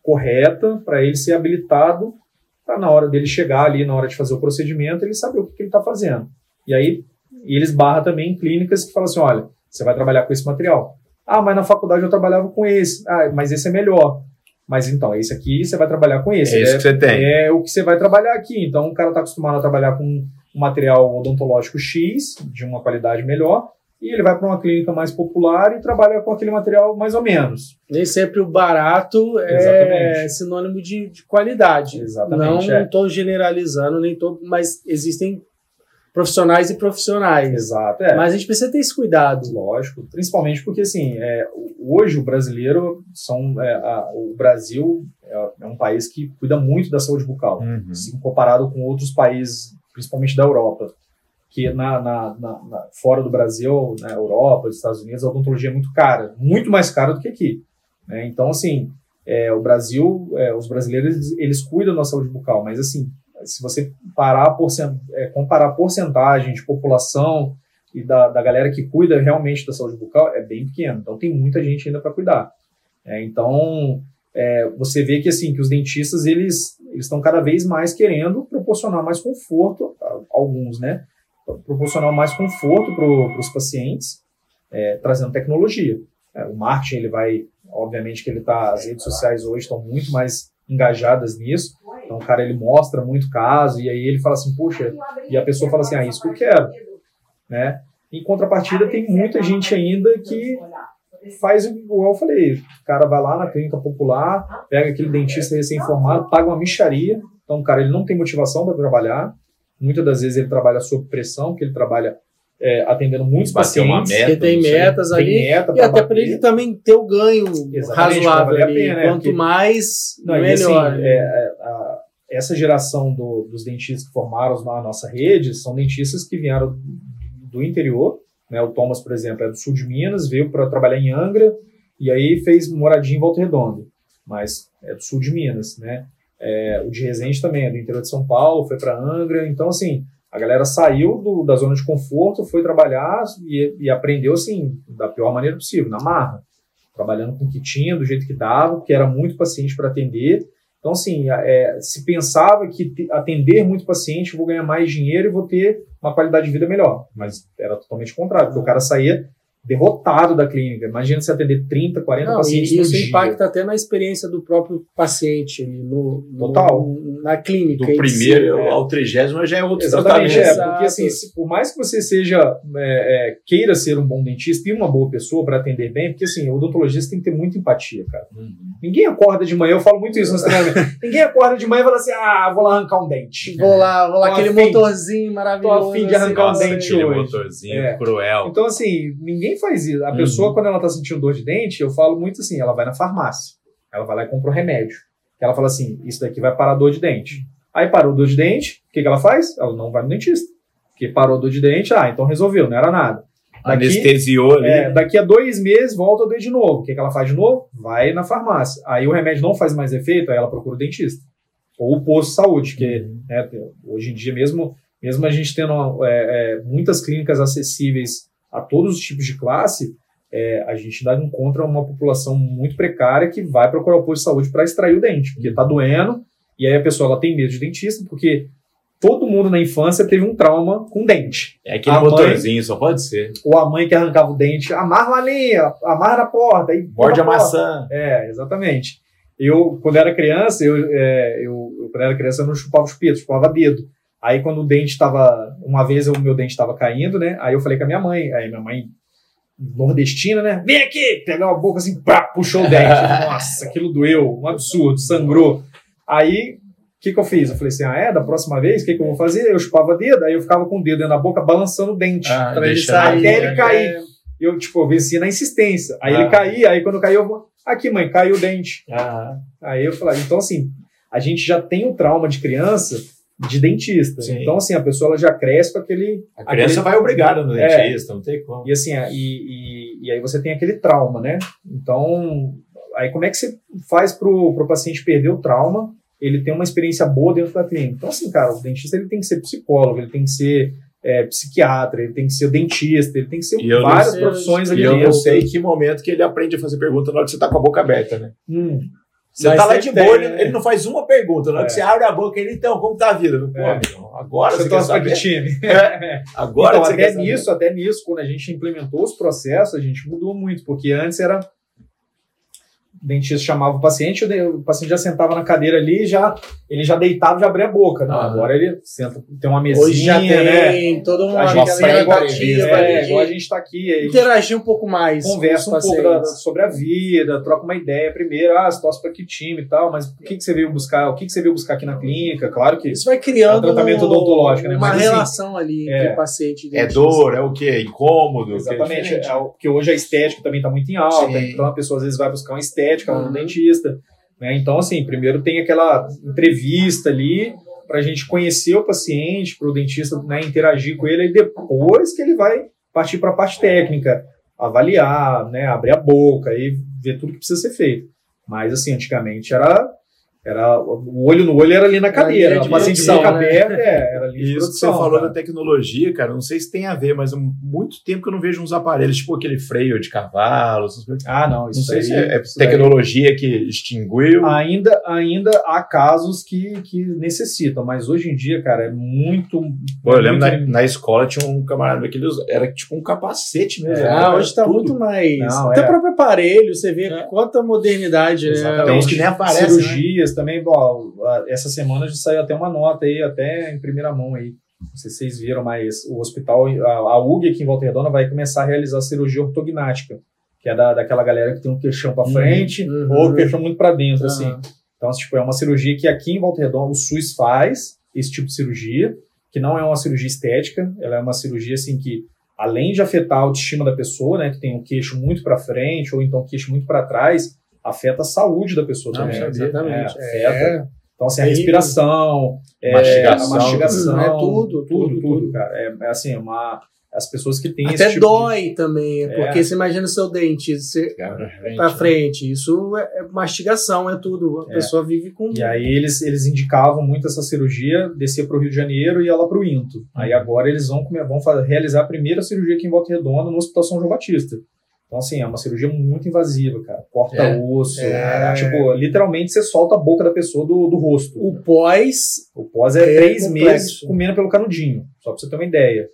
correta para ele ser habilitado para na hora dele chegar ali, na hora de fazer o procedimento, ele saber o que, que ele está fazendo. E aí, e eles barra também em clínicas que falam assim, olha, você vai trabalhar com esse material. Ah, mas na faculdade eu trabalhava com esse. Ah, mas esse é melhor. Mas então, esse aqui você vai trabalhar com esse. É isso é, que você tem. É o que você vai trabalhar aqui. Então, o cara está acostumado a trabalhar com um material odontológico X, de uma qualidade melhor, e ele vai para uma clínica mais popular e trabalha com aquele material mais ou menos. Nem sempre o barato é Exatamente. sinônimo de, de qualidade. Exatamente. Não estou é. generalizando, nem tô, mas existem profissionais e profissionais. Exato, é. Mas a gente precisa ter esse cuidado. Lógico, principalmente porque assim, é, hoje o brasileiro são é, a, o Brasil é, é, um país que cuida muito da saúde bucal, Uhum. assim, comparado com outros países, principalmente da Europa, que na, na- na- na- fora do Brasil, na Europa, nos Estados Unidos, a odontologia é muito cara, muito mais cara do que aqui. né? Então, assim, é, o Brasil, é, os brasileiros, eles, eles cuidam da saúde bucal, mas assim, se você parar a é, comparar a porcentagem de população e da, da galera que cuida realmente da saúde bucal, é bem pequeno. Então, tem muita gente ainda para cuidar. É, então, é, você vê que assim que os dentistas eles estão cada vez mais querendo proporcionar mais conforto, alguns, né? Proporcionar mais conforto para os pacientes, é, trazendo tecnologia. É, o marketing ele vai, obviamente que ele tá, as redes sociais hoje estão muito mais engajadas nisso. Então o cara ele mostra muito caso e aí ele fala assim, poxa, e a pessoa fala assim, ah, isso que eu quero, né? Em contrapartida tem muita gente ainda que faz igual eu falei, o cara vai lá na clínica popular, pega aquele dentista recém-formado, paga uma micharia, então o cara ele não tem motivação para trabalhar, muitas das vezes ele trabalha sob pressão, porque ele trabalha é, atendendo muitos Bater uma pacientes, meta. Porque tem sei. metas tem ali. meta E até para ele também ter o ganho Exatamente, razoável a ali. pena, né? Quanto Porque- mais, Não, assim, melhor. é, é, a- essa geração do- dos dentistas que formaram na nossa rede são dentistas que vieram do interior. Né? O Thomas, por exemplo, é do sul de Minas, veio para trabalhar em Angra e aí fez moradia em Volta Redonda, mas é do sul de Minas. Né? É, o de Resende também é do interior de São Paulo, foi para Angra. Então, assim, a galera saiu do- da zona de conforto, foi trabalhar e, e aprendeu assim, da pior maneira possível, na marra trabalhando com o que tinha, do jeito que dava, porque era muito paciente para atender. Então, assim, é, se pensava que te- atender muito paciente, eu vou ganhar mais dinheiro e vou ter uma qualidade de vida melhor. Mas era totalmente contrário, porque o cara saía derrotado da clínica. Imagina você atender 30, 40 Não, pacientes e no isso dia. impacta até na experiência do próprio paciente ali no, no- Total. na clínica. Do em si. primeiro é. ao trigésimo já é outro Exatamente, tratamento. é, porque assim, se- por mais que você seja é, é, queira ser um bom dentista e uma boa pessoa para atender bem, porque assim, o odontologista tem que ter muita empatia, cara. Uhum. Ninguém acorda de manhã, eu falo muito isso nos treinamentos. Ninguém acorda de manhã e fala assim: "Ah, vou lá arrancar um dente". Vou lá, vou lá, Tô aquele afim- motorzinho maravilhoso. afim de arrancar um assim, dente aquele hoje. motorzinho É. cruel. Então, assim, ninguém faz isso. A Uhum. pessoa, quando ela tá sentindo dor de dente, eu falo muito assim: ela vai na farmácia, ela vai lá e compra um remédio. Ela fala assim: isso daqui vai parar a dor de dente. Aí parou a dor de dente, o que, que ela faz? Ela não vai no dentista. Porque parou a dor de dente, ah, então resolveu, não era nada. Daqui, Anestesiou ali. é, daqui a dois meses volta a doer de novo. O que, que ela faz de novo? Vai na farmácia. Aí o remédio não faz mais efeito, aí ela procura o dentista. Ou o posto de saúde, que Uhum. né, hoje em dia, mesmo, mesmo a gente tendo é, é, muitas clínicas acessíveis a todos os tipos de classe, é, a gente ainda encontra uma população muito precária que vai procurar o posto de saúde para extrair o dente, porque está doendo, e aí a pessoa ela tem medo de dentista, porque todo mundo na infância teve um trauma com dente É aquele a mãe- motorzinho, só pode ser. ou a mãe que arrancava o dente, amarra uma linha, amarra na porta, aí Morde a porta. maçã. É, exatamente. Eu, quando era criança, eu, é, eu, eu, quando era criança, eu não chupava chupeta, chupava dedo. Aí, quando o dente estava. Uma vez o meu dente estava caindo, né? Aí eu falei com a minha mãe. Aí minha mãe, nordestina, né? Vem aqui! Pegou a boca assim, pá, puxou o dente. Nossa, aquilo doeu, um absurdo, sangrou. Aí, o que, que eu fiz? Eu falei assim: ah, é? Da próxima vez, o que, que eu vou fazer? Eu chupava dedo, aí eu ficava com o dedo da boca, balançando o dente. Ah, Pra ele sair. até ele né? cair. eu, tipo, venci na insistência. Aí Ah. ele caía, aí quando caiu, eu vou, aqui, mãe, caiu o dente. Ah, Aí eu falei, então assim, a gente já tem o trauma de criança de dentista. Sim. Então, assim, a pessoa ela já cresce com aquele. a criança aquele- vai obrigada no É. dentista, não tem como. E assim, é, e, e, e aí você tem aquele trauma, né? Então, aí como é que você faz pro, pro paciente perder o trauma? Ele tem uma experiência boa dentro da clínica. Então, assim, cara, o dentista ele tem que ser psicólogo, ele tem que ser é, psiquiatra, ele tem que ser dentista, ele tem que ser E eu várias sei- profissões E ali eu dentro. não sei que momento que ele aprende a fazer pergunta na hora que você tá com a boca aberta, né? Hum, Você Mas tá lá de boa, né? ele não faz uma pergunta. Na hora É. que você abre a boca, ele, então, como tá a vida? Pô, É. amigo, agora você, você torce que time? Agora então, você até nisso, até nisso, quando a gente implementou os processos, a gente mudou muito, porque antes era dentista chamava o paciente, o, de- o paciente já sentava na cadeira ali, já ele já deitava, já abria a boca. Não, Ah. agora ele senta, tem uma mesinha, Hoje já né? tem toda uma A gente pega igual, é, igual a gente está aqui, gente interagir um pouco mais. conversa um pouco da- sobre a vida, troca uma ideia primeiro, ah, você torce para que time e tal, mas o que, que você veio buscar? O que, que você veio buscar aqui na clínica? Claro que Isso vai criando É um tratamento odontológico, né? uma Mas, assim, relação ali é. entre o paciente e É dor, é o quê? Incômodo? que é Exatamente, diferente. é o- porque hoje a estética também está muito em alta, Sim. então a pessoa às vezes vai buscar uma estética no Uhum. dentista. Né? Então, assim, primeiro tem aquela entrevista ali para a gente conhecer o paciente, para o dentista né, interagir com ele, e depois que ele vai partir para a parte técnica, avaliar, né, abrir a boca e ver tudo que precisa ser feito. Mas, assim, antigamente era. Era, o olho no olho era ali na cadeira. linha O de paciente de produção, boca né? aberta, é, era ali Isso que você falou cara. da tecnologia, cara, não sei se tem a ver, mas há muito tempo que eu não vejo uns aparelhos, tipo aquele freio de cavalo, essas coisas. Ah, não, Não isso sei aí, se é, é isso daí- tecnologia que extinguiu. Ainda, ainda há casos que, que necessitam, mas hoje em dia, cara, é muito. Pô, eu lembro muito- na, na escola tinha um camarada que ele usa, era tipo um capacete mesmo. É, era Ah, hoje está tudo. muito mais. Não, Até é. o próprio aparelho, você vê É. quanta modernidade, né? Exatamente. Tem uns que nem aparecem, né? Também, bom, essa semana já saiu até uma nota aí, até em primeira mão aí. Não sei se vocês viram, mas o hospital, a, a UG aqui em Volta Redonda vai começar a realizar cirurgia ortognática, que é da, daquela galera que tem um queixão para frente uhum. ou o queixão muito para dentro, Aham. assim. Então, tipo, é uma cirurgia que aqui em Volta Redonda o SUS faz, esse tipo de cirurgia, que não é uma cirurgia estética, ela é uma cirurgia, assim, que além de afetar a autoestima da pessoa, né, que tem um queixo muito para frente ou então um queixo muito para trás, afeta a saúde da pessoa Não, também. exatamente. É, afeta. É. Então, assim, a respiração, é, Mastigação, a mastigação, é tudo, tudo, tudo, tudo, tudo. cara. É, é assim, uma, as pessoas que têm Até esse tipo de- dói também, É. porque você imagina o seu dente você, pra frente. Isso é, mastigação, é tudo. A É. pessoa vive com. E aí eles, eles indicavam muito essa cirurgia, descer para o Rio de Janeiro e ela para o Into. Aí agora eles vão, comer- vão realizar a primeira cirurgia aqui em Volta Redonda no Hospital São João Batista. Então, assim, é uma cirurgia muito invasiva, cara. Corta É. osso. É. Tipo, literalmente você solta a boca da pessoa do, do rosto. O pós. O pós é, É três complexo. meses comendo pelo canudinho, só pra você ter uma ideia.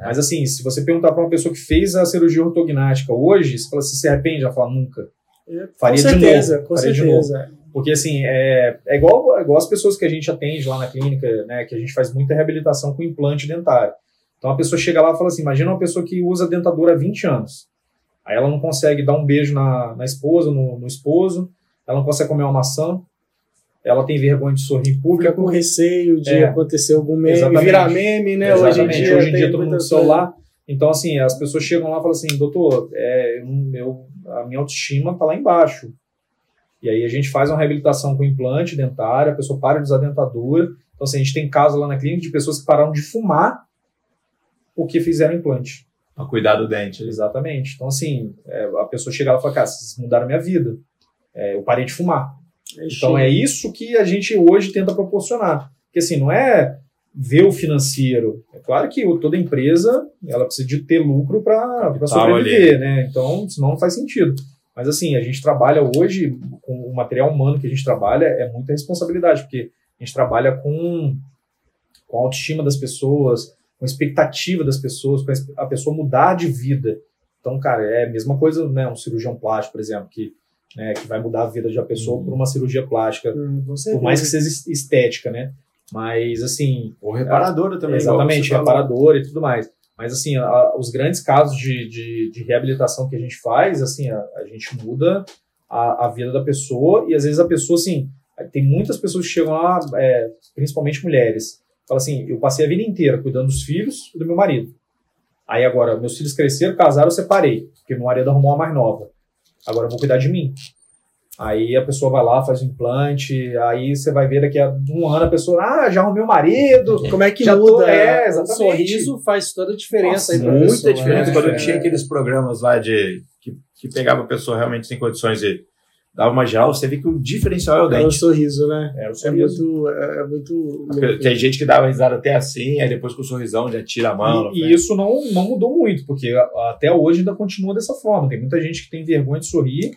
Mas assim, se você perguntar pra uma pessoa que fez a cirurgia ortognática hoje, você fala se se arrepende, ela fala nunca. Faria com de certeza, novo, com faria de certeza. Porque assim, é, é igual, é igual as pessoas que a gente atende lá na clínica, né, que a gente faz muita reabilitação com implante dentário. Então a pessoa chega lá e fala assim, imagina uma pessoa que usa dentadura há 20 anos. Aí ela não consegue dar um beijo na, na esposa, no, no esposo, ela não consegue comer uma maçã, ela tem vergonha de sorrir em Fica público. com receio de É. acontecer algum meme, Exatamente. virar meme, né? Hoje em Exatamente. dia, Hoje em dia todo mundo com muita celular. Então, assim, as pessoas chegam lá e falam assim, doutor, é, eu, a minha autoestima tá lá embaixo. E aí a gente faz uma reabilitação com implante dentário, a pessoa para de usar dentadura. Então, assim, a gente tem casos lá na clínica de pessoas que pararam de fumar porque fizeram implante. Pra cuidar do dente. Exatamente. Então, assim, é, a pessoa chega lá e fala, cara, vocês mudaram a minha vida. É, eu parei de fumar. Então é isso que a gente hoje tenta proporcionar. Porque assim, não é ver o financeiro. É claro que toda empresa ela precisa de ter lucro para sobreviver, né? Então, senão não faz sentido. Mas assim, a gente trabalha hoje com o material humano que a gente trabalha é muita responsabilidade, porque a gente trabalha com, com a autoestima das pessoas, com a expectativa das pessoas, com a pessoa mudar de vida. Então, cara, é a mesma coisa, né? Um cirurgião plástico, por exemplo, que, né, que vai mudar a vida de uma pessoa por uma cirurgia plástica Hum, por mais que seja estética, né? Mas, assim, Ou reparadora também. exatamente, igual você falou. reparador e tudo mais. Mas, assim, a- os grandes casos de, de, de reabilitação que a gente faz, assim, a, a gente muda a, a vida da pessoa e, às vezes, a pessoa, assim, tem muitas pessoas que chegam lá, é, principalmente mulheres, falam assim, eu passei a vida inteira cuidando dos filhos e do meu marido. Aí, agora, meus filhos cresceram, casaram, eu separei, porque meu marido arrumou uma mais nova. Agora eu vou cuidar de mim. Aí a pessoa vai lá, faz o implante, aí você vai ver daqui a um ano a pessoa, ah, já arrumei o marido. Como é que Já tô- muda? é, o exatamente. sorriso faz toda a diferença Nossa, aí pra Muita pessoa, diferença. né? Quando É. tinha aqueles programas lá de que, que pegava a pessoa realmente sem condições e dava uma geral, você vê que o diferencial é o É o dente. sorriso, né? Era o É sorriso. muito. É, é muito. Porque Tem gente que dava risada até assim, aí depois com o sorrisão já tira a mão. E, e isso não, não mudou muito, porque até hoje ainda continua dessa forma. Tem muita gente que tem vergonha de sorrir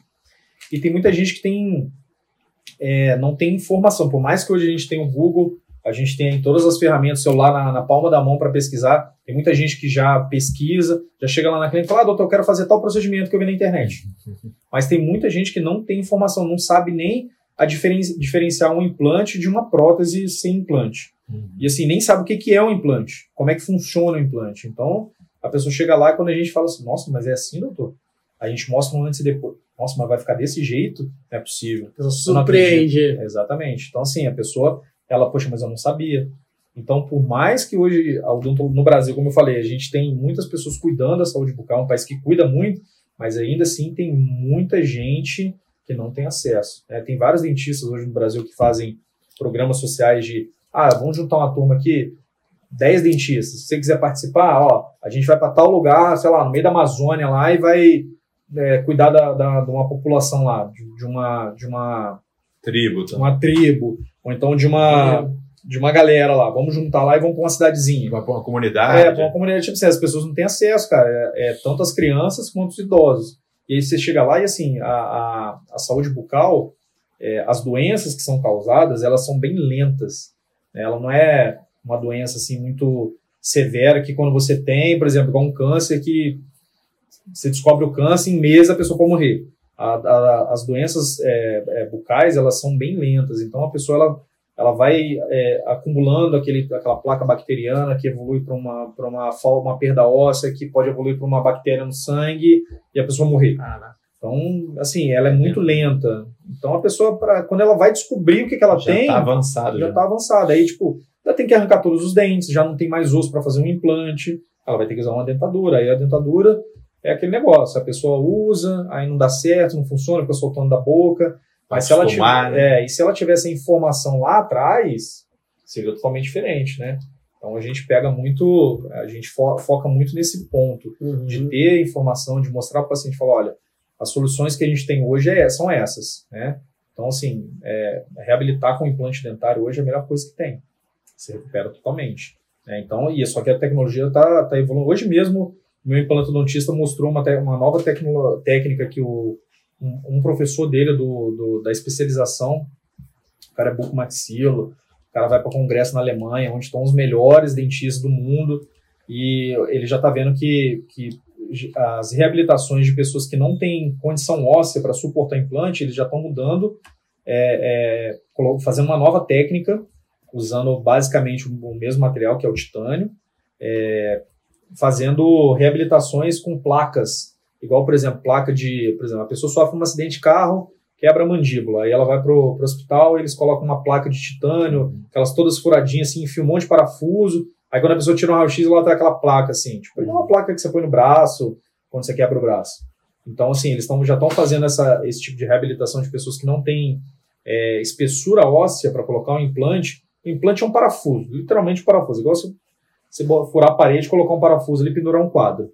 e tem muita gente que tem é, não tem informação. Por mais que hoje a gente tenha o Google A gente tem todas as ferramentas, celular na, na palma da mão para pesquisar. Tem muita gente que já pesquisa, já chega lá na clínica e fala: ah, doutor, eu quero fazer tal procedimento que eu vi na internet. Mas tem muita gente que não tem informação, não sabe nem a diferen diferenciar um implante de uma prótese sem implante. Uhum. E assim, nem sabe o que, que é um implante, como é que funciona o implante. Então, a pessoa chega lá e quando a gente fala assim, nossa, mas é assim, doutor? A gente mostra um antes e depois. Nossa, mas vai ficar desse jeito? Não é possível. Surpreende. Exatamente. Então, assim, a pessoa, ela, poxa, mas eu não sabia. Então, por mais que hoje, no Brasil, como eu falei, a gente tem muitas pessoas cuidando da saúde bucal, um país que cuida muito, mas ainda assim tem muita gente que não tem acesso. Né? Tem vários dentistas hoje no Brasil que fazem programas sociais de, ah, vamos juntar uma turma aqui, 10 dentistas. Se você quiser participar, ó, a gente vai para tal lugar, sei lá, no meio da Amazônia lá e vai é, cuidar da, da, de uma população lá, de, de uma de uma tribo, tá? uma tribo, ou então de uma de uma galera lá. Vamos juntar lá e vamos para uma cidadezinha. Vai para uma comunidade. É, para uma comunidade tipo assim, as pessoas não têm acesso, cara. É, é, tanto as crianças quanto os idosos. E aí você chega lá e assim, a, a, a saúde bucal, é, as doenças que são causadas, elas são bem lentas. Né? Ela não é uma doença assim muito severa que quando você tem, por exemplo, igual um câncer que você descobre o câncer em meses a pessoa pode morrer. A, a, as doenças é, é, bucais elas são bem lentas, então a pessoa ela, ela vai é, acumulando aquele, aquela placa bacteriana que evolui para uma, uma, uma perda óssea, que pode evoluir para uma bactéria no sangue e a pessoa morrer. Ah, então, assim, ela é muito lenta. Então a pessoa, pra, quando ela vai descobrir o que, que ela já tem. Tá avançado, já está avançada. Aí, tipo, ela tem que arrancar todos os dentes, já não tem mais osso para fazer um implante, ela vai ter que usar uma dentadura. Aí a dentadura é aquele negócio, a pessoa usa, aí não dá certo, não funciona, fica soltando da boca. Mas se ela, tiver, né? é, e se ela tivesse informação lá atrás, seria totalmente diferente, né? Então a gente pega muito, a gente fo foca muito nesse ponto uhum. de ter informação, de mostrar para o paciente, falar, olha, as soluções que a gente tem hoje é, são essas, né? Então assim, é, reabilitar com implante dentário hoje é a melhor coisa que tem, se recupera totalmente. Né? Então, e só que a tecnologia está tá evoluindo. Hoje mesmo meu implantodontista mostrou uma, uma nova técnica que o, um, um professor dele do, do, da especialização, o cara é bucomaxilo, o cara vai para congresso na Alemanha, onde estão os melhores dentistas do mundo, e ele já está vendo que, que as reabilitações de pessoas que não têm condição óssea para suportar implante, eles já estão mudando, é, é, fazendo uma nova técnica, usando basicamente o mesmo material, que é o titânio, é, fazendo reabilitações com placas, igual, por exemplo, placa de, por exemplo, a pessoa sofre um acidente de carro, quebra a mandíbula, aí ela vai pro, pro hospital, eles colocam uma placa de titânio, aquelas todas furadinhas assim, enfia um monte de parafuso, aí quando a pessoa tira um raio-x, ela tem aquela placa assim, tipo, uma placa que você põe no braço, quando você quebra o braço. Então, assim, eles tão, já estão fazendo essa, esse tipo de reabilitação de pessoas que não têm é, espessura óssea para colocar um implante. O implante é um parafuso, literalmente um parafuso. Igual você você furar a parede, colocar um parafuso ali e pendurar um quadro.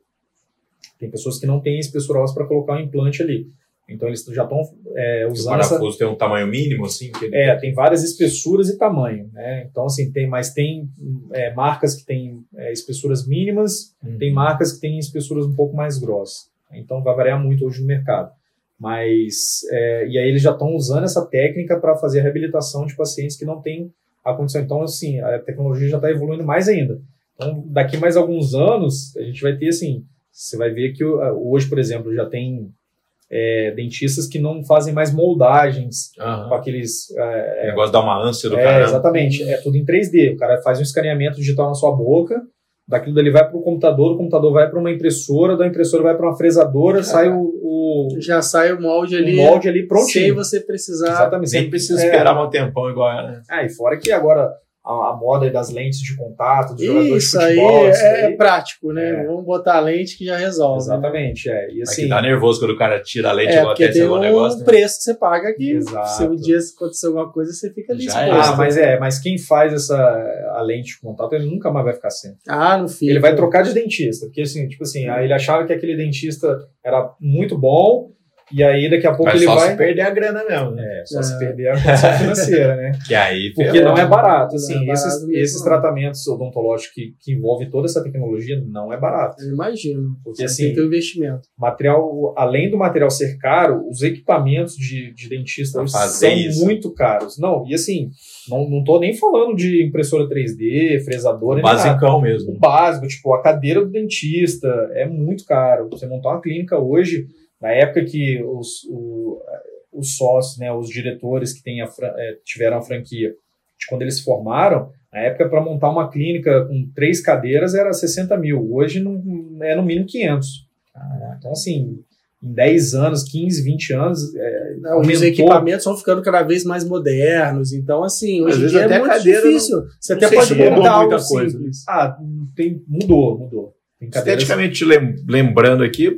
Tem pessoas que não têm espessura óssea para colocar um implante ali. Então eles já estão é, usando. O parafuso essa... tem um tamanho mínimo, assim? Ele... É, tem várias espessuras e tamanho. Né? Então, assim, tem, mas tem é, marcas que têm é, espessuras mínimas, uhum. tem marcas que têm espessuras um pouco mais grossas. Então vai variar muito hoje no mercado. Mas, é, e aí eles já estão usando essa técnica para fazer a reabilitação de pacientes que não têm a condição. Então, assim, a tecnologia já está evoluindo mais ainda. Então, daqui mais alguns anos, a gente vai ter assim, você vai ver que hoje, por exemplo, já tem é, dentistas que não fazem mais moldagens uhum. com aqueles. É, negócio da uma ânsia do é, cara. Exatamente, é tudo em 3D. O cara faz um escaneamento digital na sua boca, daquilo dali vai para o computador, o computador vai para uma impressora, da impressora vai para uma fresadora, sai o, o, Já sai o molde ali. O molde ali prontinho. Sem você precisar. Exatamente. Nem precisa esperar um tempão igual. Né? Ah, e fora que agora a, a, moda das lentes de contato, dos isso jogadores de futebol. Aí isso é, prático, né? É. Vamos botar a lente que já resolve. Né? Exatamente, né? é. E assim, tá nervoso quando o cara tira a lente é, porque tem um negócio, né? preço que você paga aqui. Exato. Se um dia acontecer alguma coisa, você fica ali já exposto. É. Ah, mas é, mas quem faz essa a lente de contato, ele nunca mais vai ficar sem. Ah, no fim. Ele vai trocar de dentista, porque assim, tipo assim, aí ele achava que aquele dentista era muito bom, E aí daqui a pouco Mas ele só vai. se perder a grana mesmo, né? É, só É. se perder a condição financeira, né? Que aí Porque não é barato, Não assim, é barato esses, esses tratamentos odontológicos que, que envolvem toda essa tecnologia não é barato. Eu imagino. Porque, Você assim, tem que ter um investimento. Material, além do material ser caro, os equipamentos de, de dentista hoje são isso. muito caros. Não, e assim, não, não tô nem falando de impressora 3D, fresadora, nada. Basicão O mesmo. básico, tipo, a cadeira do dentista é muito caro. Você montar uma clínica hoje, na época que os, o- os sócios, né, os diretores que têm a eh, tiveram a franquia, de quando eles se formaram, na época para montar uma clínica com três cadeiras era 60 mil. Hoje não, é no mínimo 500. Então, assim, em 10 anos, 15, 20 anos, é, Não, os equipamentos vão ficando cada vez mais modernos. Então, assim, hoje em dia é até muito difícil. Você não até sei pode montar algo coisa. simples. Ah, tem, mudou, mudou. Esteticamente lem- lembrando aqui,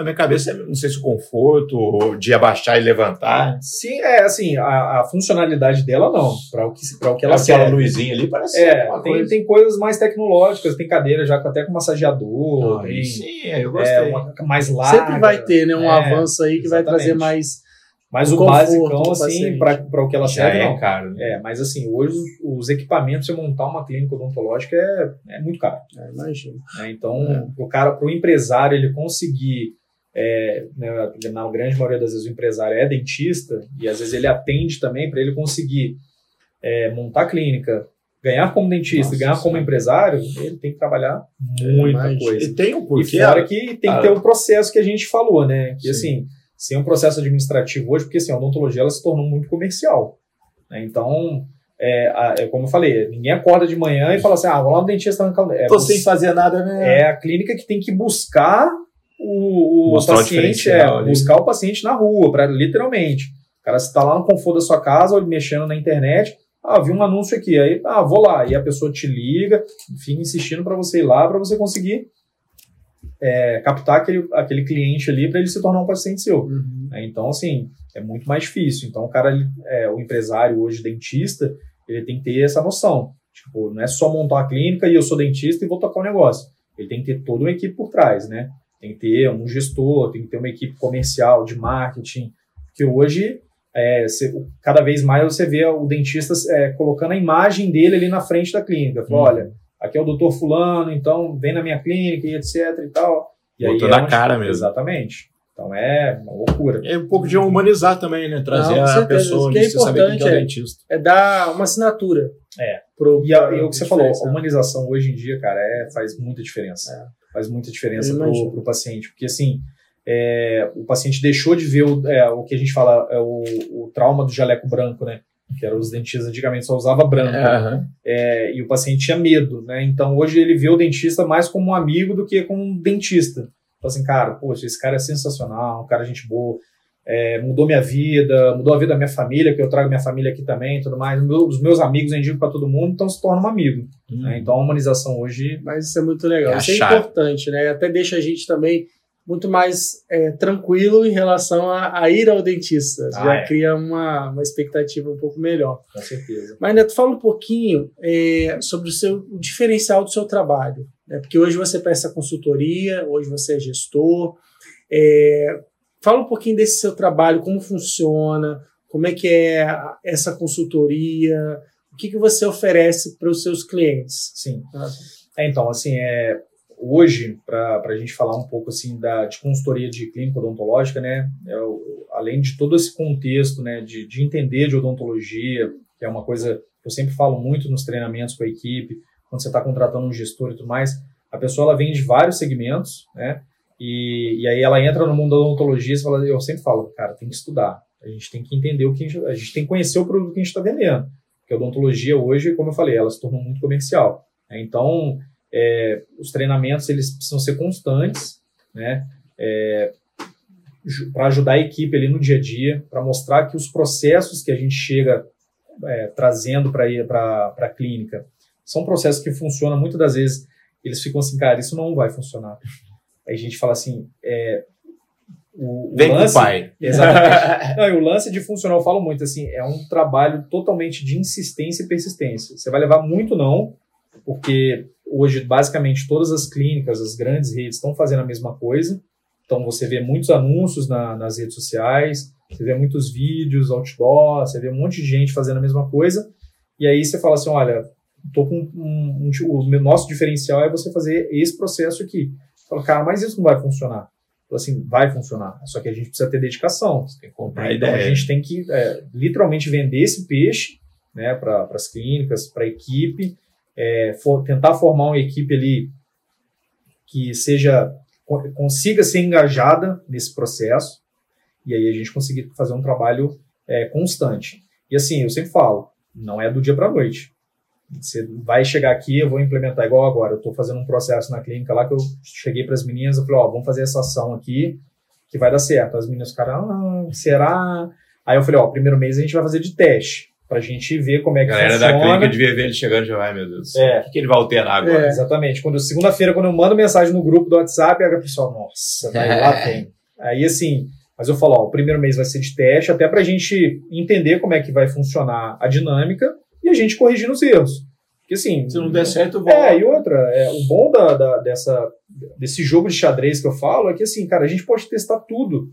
na minha cabeça, não sei se o conforto de abaixar e levantar. Sim, é assim, a, a funcionalidade dela não, para o que para o que ela Aquela serve. luzinha ali parece É, uma tem, coisa. tem coisas mais tecnológicas, tem cadeira já com- até com massageador, Ah, tem sim, eu gostei. é, uma mais larga. Sempre vai ter né, um É, avanço aí que vai exatamente. trazer mais. Mas o basicão, pro assim, para o que ela Já serve, é não. caro. né? É, mas assim, hoje os, os equipamentos, você montar uma clínica odontológica é, é muito caro. É, imagina. né? Então, pro cara, pro empresário, ele conseguir, é, né, na grande maioria das vezes o empresário é dentista e às vezes ele atende também para ele conseguir é, montar clínica, ganhar como dentista, Nossa e ganhar como Senhora. empresário, ele tem que trabalhar muita imagino. coisa. E tem um E porquê. fora que tem Ah. que ter o processo que a gente falou, né? Que Sim. assim, sem um processo administrativo hoje, porque assim, a odontologia ela se tornou muito comercial. né? Então, é, é como eu falei, ninguém acorda de manhã e fala assim, ah, vou lá no dentista arrancar o é, Tô sem fazer nada, né? é a clínica que tem que buscar o, o Mostrar o paciente, é, buscar o paciente na rua, para literalmente. O cara está lá no conforto da sua casa, ou mexendo na internet, ah, vi um anúncio aqui, aí, ah, vou lá, e a pessoa te liga, fica insistindo para você ir lá, para você conseguir é, captar aquele, aquele cliente ali para ele se tornar um paciente seu. Uhum. né? Então, assim, é muito mais difícil. Então, o cara, é, o empresário hoje, dentista, ele tem que ter essa noção. Tipo, não é só montar uma clínica e eu sou dentista e vou tocar o negócio. Ele tem que ter toda uma equipe por trás, né? Tem que ter um gestor, tem que ter uma equipe comercial, de marketing, que hoje, é, você- cada vez mais você vê o dentista é, colocando a imagem dele ali na frente da clínica. Fala, Hum. olha, aqui é o doutor fulano, então vem na minha clínica e etc e tal. E Botou é na onde- cara mesmo. Exatamente. Então é uma loucura. É um pouco de humanizar também, né? Trazer Não, a certeza. pessoa Isso que é saber quem que é o importante, é. dentista. É dar uma assinatura. É. Pro, E, a- e o que você falou, a humanização hoje em dia, cara, é, faz muita diferença. Faz muita diferença imagino. pro paciente. Porque, assim, é, o paciente deixou de ver o, é, o que a gente fala, é o, o trauma do jaleco branco, né? Que eram os dentistas antigamente só usava branco. É, e o paciente tinha medo, né? Então, hoje ele vê o dentista mais como um amigo do que como um dentista. Então, assim, cara, poxa, esse cara é sensacional, um cara gente boa. É, mudou minha vida, mudou a vida da minha família, que eu trago minha família aqui também e tudo mais. Meu- Os meus amigos eu indico para todo mundo, então se torna um amigo. Hum. né? Então a humanização hoje Mas isso é muito legal. É isso é chave. importante, né? Até deixa a gente também muito mais é, tranquilo em relação a, a ir ao dentista. Ah, Já é. cria uma, uma expectativa um pouco melhor. com certeza. Mas, Neto, fala um pouquinho é, sobre o seu o diferencial do seu trabalho. Né? Porque hoje você presta consultoria, hoje você é gestor. É, fala um pouquinho desse seu trabalho, como funciona, como é que é essa consultoria, o que, que você oferece para os seus clientes. Sim. É, então, assim, é, hoje, para a gente falar um pouco assim da, de consultoria de clínica odontológica, né, é o- além de todo esse contexto né, de, de entender de odontologia, que é uma coisa que eu sempre falo muito nos treinamentos com a equipe, quando você está contratando um gestor e tudo mais, a pessoa ela vem de vários segmentos, né, e, e aí ela entra no mundo da odontologia e fala, eu sempre falo, cara, tem que estudar, a gente tem que entender o que a gente, a gente tem que conhecer o produto que a gente está vendendo, porque a odontologia hoje, como eu falei, ela se tornou muito comercial. né? Então, é, os treinamentos eles precisam ser constantes, né? para ajudar a equipe ali no dia a dia, para mostrar que os processos que a gente chega é, trazendo para a clínica são processos que funcionam muitas das vezes. Eles ficam assim, cara, isso não vai funcionar. Aí a gente fala assim, é, o, o Vem com o lance- pai. Exatamente. Não, o lance de funcional, eu falo muito assim, é um trabalho totalmente de insistência e persistência. Você vai levar muito não, porque hoje basicamente todas as clínicas, as grandes redes estão fazendo a mesma coisa. Então você vê muitos anúncios na, nas redes sociais, você vê muitos vídeos, outdoor, você vê um monte de gente fazendo a mesma coisa. E aí você fala assim, olha, tô com um, um, o nosso diferencial é você fazer esse processo aqui. Fala, cara, mas isso não vai funcionar. Fala assim, vai funcionar. Só que a gente precisa ter dedicação. Você tem que comprar? Então ideia. a gente tem que é, literalmente vender esse peixe né, para as clínicas, para a equipe, é, for, tentar formar uma equipe ali que seja consiga ser engajada nesse processo e aí a gente conseguir fazer um trabalho é, constante. E assim, eu sempre falo, não é do dia para a noite. Você vai chegar aqui, eu vou implementar igual agora. Eu estou fazendo um processo na clínica lá que eu cheguei para as meninas e falei, ó, vamos fazer essa ação aqui que vai dar certo. As meninas ficaram, ah, será? Aí eu falei, ó, primeiro mês a gente vai fazer de teste pra gente ver como é que Galera funciona. da clínica devia ver ele chegando já vai, meu Deus. É. O que, que ele vai alterar agora? É, exatamente. Quando segunda-feira, quando eu mando mensagem no grupo do WhatsApp, a pessoa, nossa, vai lá tem. Aí assim, mas eu falo, ó, o primeiro mês vai ser de teste, até pra gente entender como é que vai funcionar a dinâmica e a gente corrigindo os erros. Porque assim. Se não der certo, eu vou. É, e outra, é, o bom da, da, dessa, desse jogo de xadrez que eu falo é que assim, cara, a gente pode testar tudo.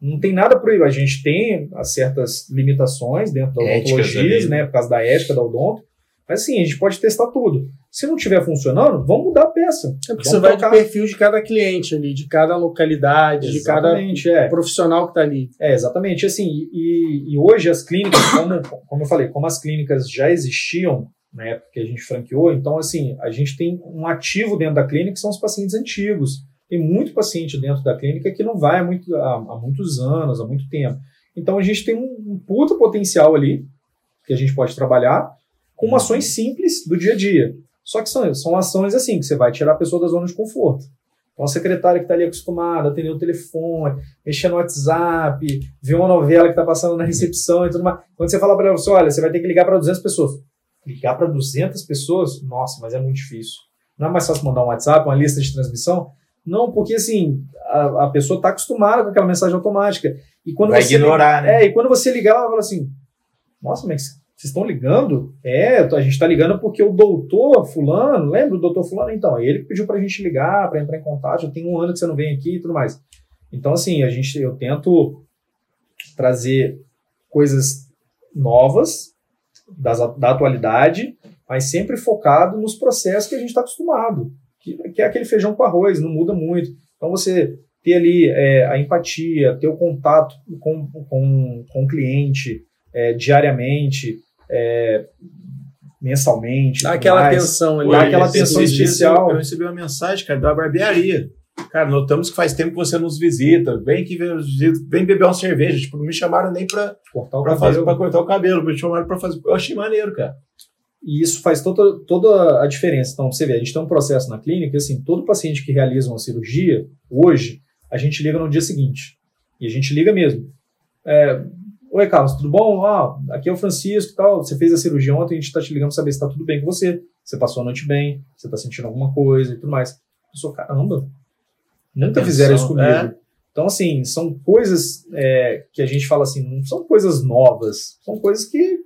Não tem nada proibido. A gente tem certas limitações dentro da odontologia, né? Por causa da ética da odonto. Mas assim, a gente pode testar tudo. Se não estiver funcionando, vamos mudar a peça. É porque você vai trocar. do perfil de cada cliente ali, de cada localidade, exatamente, de cada é. profissional que está ali. É, exatamente. Assim, e, e hoje as clínicas, como, como eu falei, como as clínicas já existiam na época que a gente franqueou, então assim, a gente tem um ativo dentro da clínica que são os pacientes antigos. Tem muito paciente dentro da clínica que não vai há, muito, há, há muitos anos, há muito tempo. Então a gente tem um, um puta potencial ali que a gente pode trabalhar com uhum. ações simples do dia a dia. Só que são, são ações assim, que você vai tirar a pessoa da zona de conforto. Então, a secretária que está ali acostumada a atender o telefone, mexer no WhatsApp, ver uma novela que está passando na recepção e tudo mais. Quando você fala para ela, assim, olha, você vai ter que ligar para 200 pessoas. Ligar para 200 pessoas? Nossa, mas é muito difícil. Não é mais fácil mandar um WhatsApp, uma lista de transmissão? Não, porque assim, a, a pessoa está acostumada com aquela mensagem automática. E quando vai você ignorar, liga, né? É, e quando você ligar, ela fala assim: Nossa, mas vocês estão ligando? É, a gente está ligando porque o doutor Fulano, lembra o doutor Fulano? Então, é ele que pediu para a gente ligar, para entrar em contato. Já tem um ano que você não vem aqui e tudo mais. Então, assim, a gente, eu tento trazer coisas novas das, da atualidade, mas sempre focado nos processos que a gente está acostumado que, que, é aquele feijão com arroz, não muda muito. Então você ter ali é, a empatia, ter o contato com, com, com o cliente é, diariamente, é, mensalmente. Dá aquela mais, atenção ali. Dá aquela atenção especial. Eu recebi uma mensagem, cara, da barbearia. Cara, notamos que faz tempo que você nos visita. Vem que vem beber uma cerveja. Tipo, não me chamaram nem para cortar, o pra fazer, pra cortar o cabelo. Me chamaram para fazer. Eu achei maneiro, cara. E isso faz toda, toda a diferença. Então, você vê, a gente tem um processo na clínica, assim, todo paciente que realiza uma cirurgia, hoje, a gente liga no dia seguinte. E a gente liga mesmo. É, Oi, Carlos, tudo bom? Ah, aqui é o Francisco e tal. Você fez a cirurgia ontem, a gente está te ligando para saber se está tudo bem com você. Você passou a noite bem, você está sentindo alguma coisa e tudo mais. Eu sou, caramba, nunca fizeram isso comigo. É. Então, assim, são coisas é, que a gente fala assim, não são coisas novas, são coisas que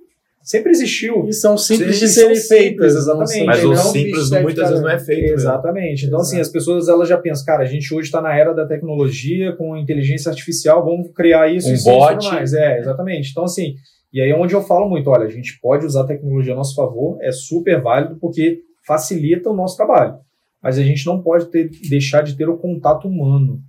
sempre existiu. E são simples Sim, de serem feitas, exatamente. Mas o simples muitas vezes não é feito. Exatamente. Então, assim, as pessoas elas já pensam, cara, a gente hoje está na era da tecnologia, com inteligência artificial, vamos criar isso, um isso, bot. isso mais. É, exatamente. Então, assim, e aí é onde eu falo muito, olha, a gente pode usar a tecnologia a nosso favor, é super válido, porque facilita o nosso trabalho. Mas a gente não pode ter, deixar de ter o contato humano.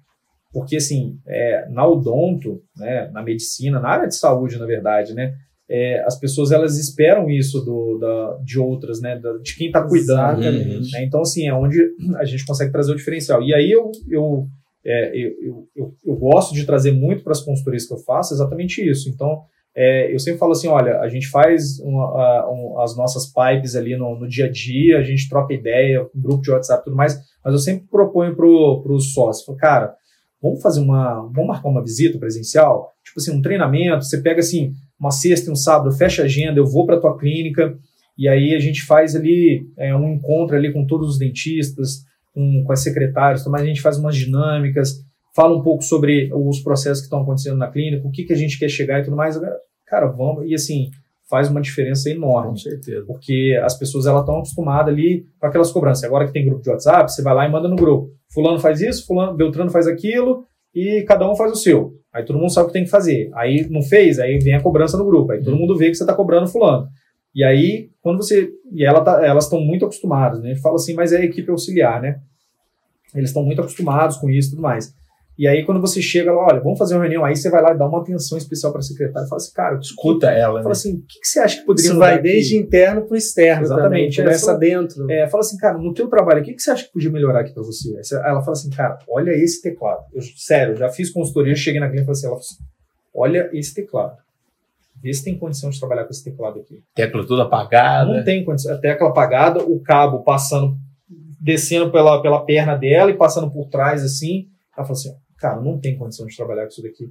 Porque, assim, é, na odonto, né, na medicina, na área de saúde, na verdade, né, é, as pessoas elas esperam isso do, da, de outras, né, da, de quem está cuidando. Né? Então, assim, é onde a gente consegue trazer o diferencial. E aí eu, eu, é, eu, eu, eu, gosto de trazer muito para as consultorias que eu faço exatamente isso. Então, é, eu sempre falo assim, olha, a gente faz uma, um, as nossas pipes ali no, no, dia a dia, a gente troca ideia, grupo de WhatsApp e tudo mais, mas eu sempre proponho para os sócios, cara, vamos fazer uma, vamos marcar uma visita presencial, tipo assim, um treinamento, você pega assim, uma sexta e um sábado, fecha a agenda, eu vou para a tua clínica e aí a gente faz ali é, um encontro ali com todos os dentistas, com, com as secretárias, mas a gente faz umas dinâmicas, fala um pouco sobre os processos que estão acontecendo na clínica, o que, que a gente quer chegar e tudo mais. Cara, vamos, e assim, faz uma diferença enorme. Com certeza. Porque as pessoas elas estão acostumadas ali com aquelas cobranças. Agora que tem grupo de WhatsApp, você vai lá e manda no grupo. Fulano faz isso, fulano, Beltrano faz aquilo, e cada um faz o seu. Aí todo mundo sabe o que tem que fazer. Aí não fez, aí vem a cobrança no grupo. Aí todo uhum. mundo vê que você está cobrando fulano. E aí, quando você. E ela tá, elas estão muito acostumadas, né? A gente fala assim, mas é a equipe auxiliar, né? Eles estão muito acostumados com isso e tudo mais. E aí, quando você chega lá, olha, vamos fazer uma reunião, aí você vai lá e dá uma atenção especial para a secretária e fala assim, cara, escuta ela. Fala né? assim, o que, que, você acha que poderia Isso vai desde interno para o externo. Exatamente. Também, começa é, dentro. É, fala assim, cara, no teu trabalho, o que, que você acha que podia melhorar aqui para você? Ela fala assim, cara, olha esse teclado. Eu, sério, já fiz consultoria, cheguei na cliente e falei assim, ela falou assim, olha esse teclado. Vê se tem condição de trabalhar com esse teclado aqui. Tecla toda apagada. Não tem condição. A tecla apagada, o cabo passando, descendo pela, pela perna dela e passando por trás assim. Ela falou assim, cara, não tem condição de trabalhar com isso daqui.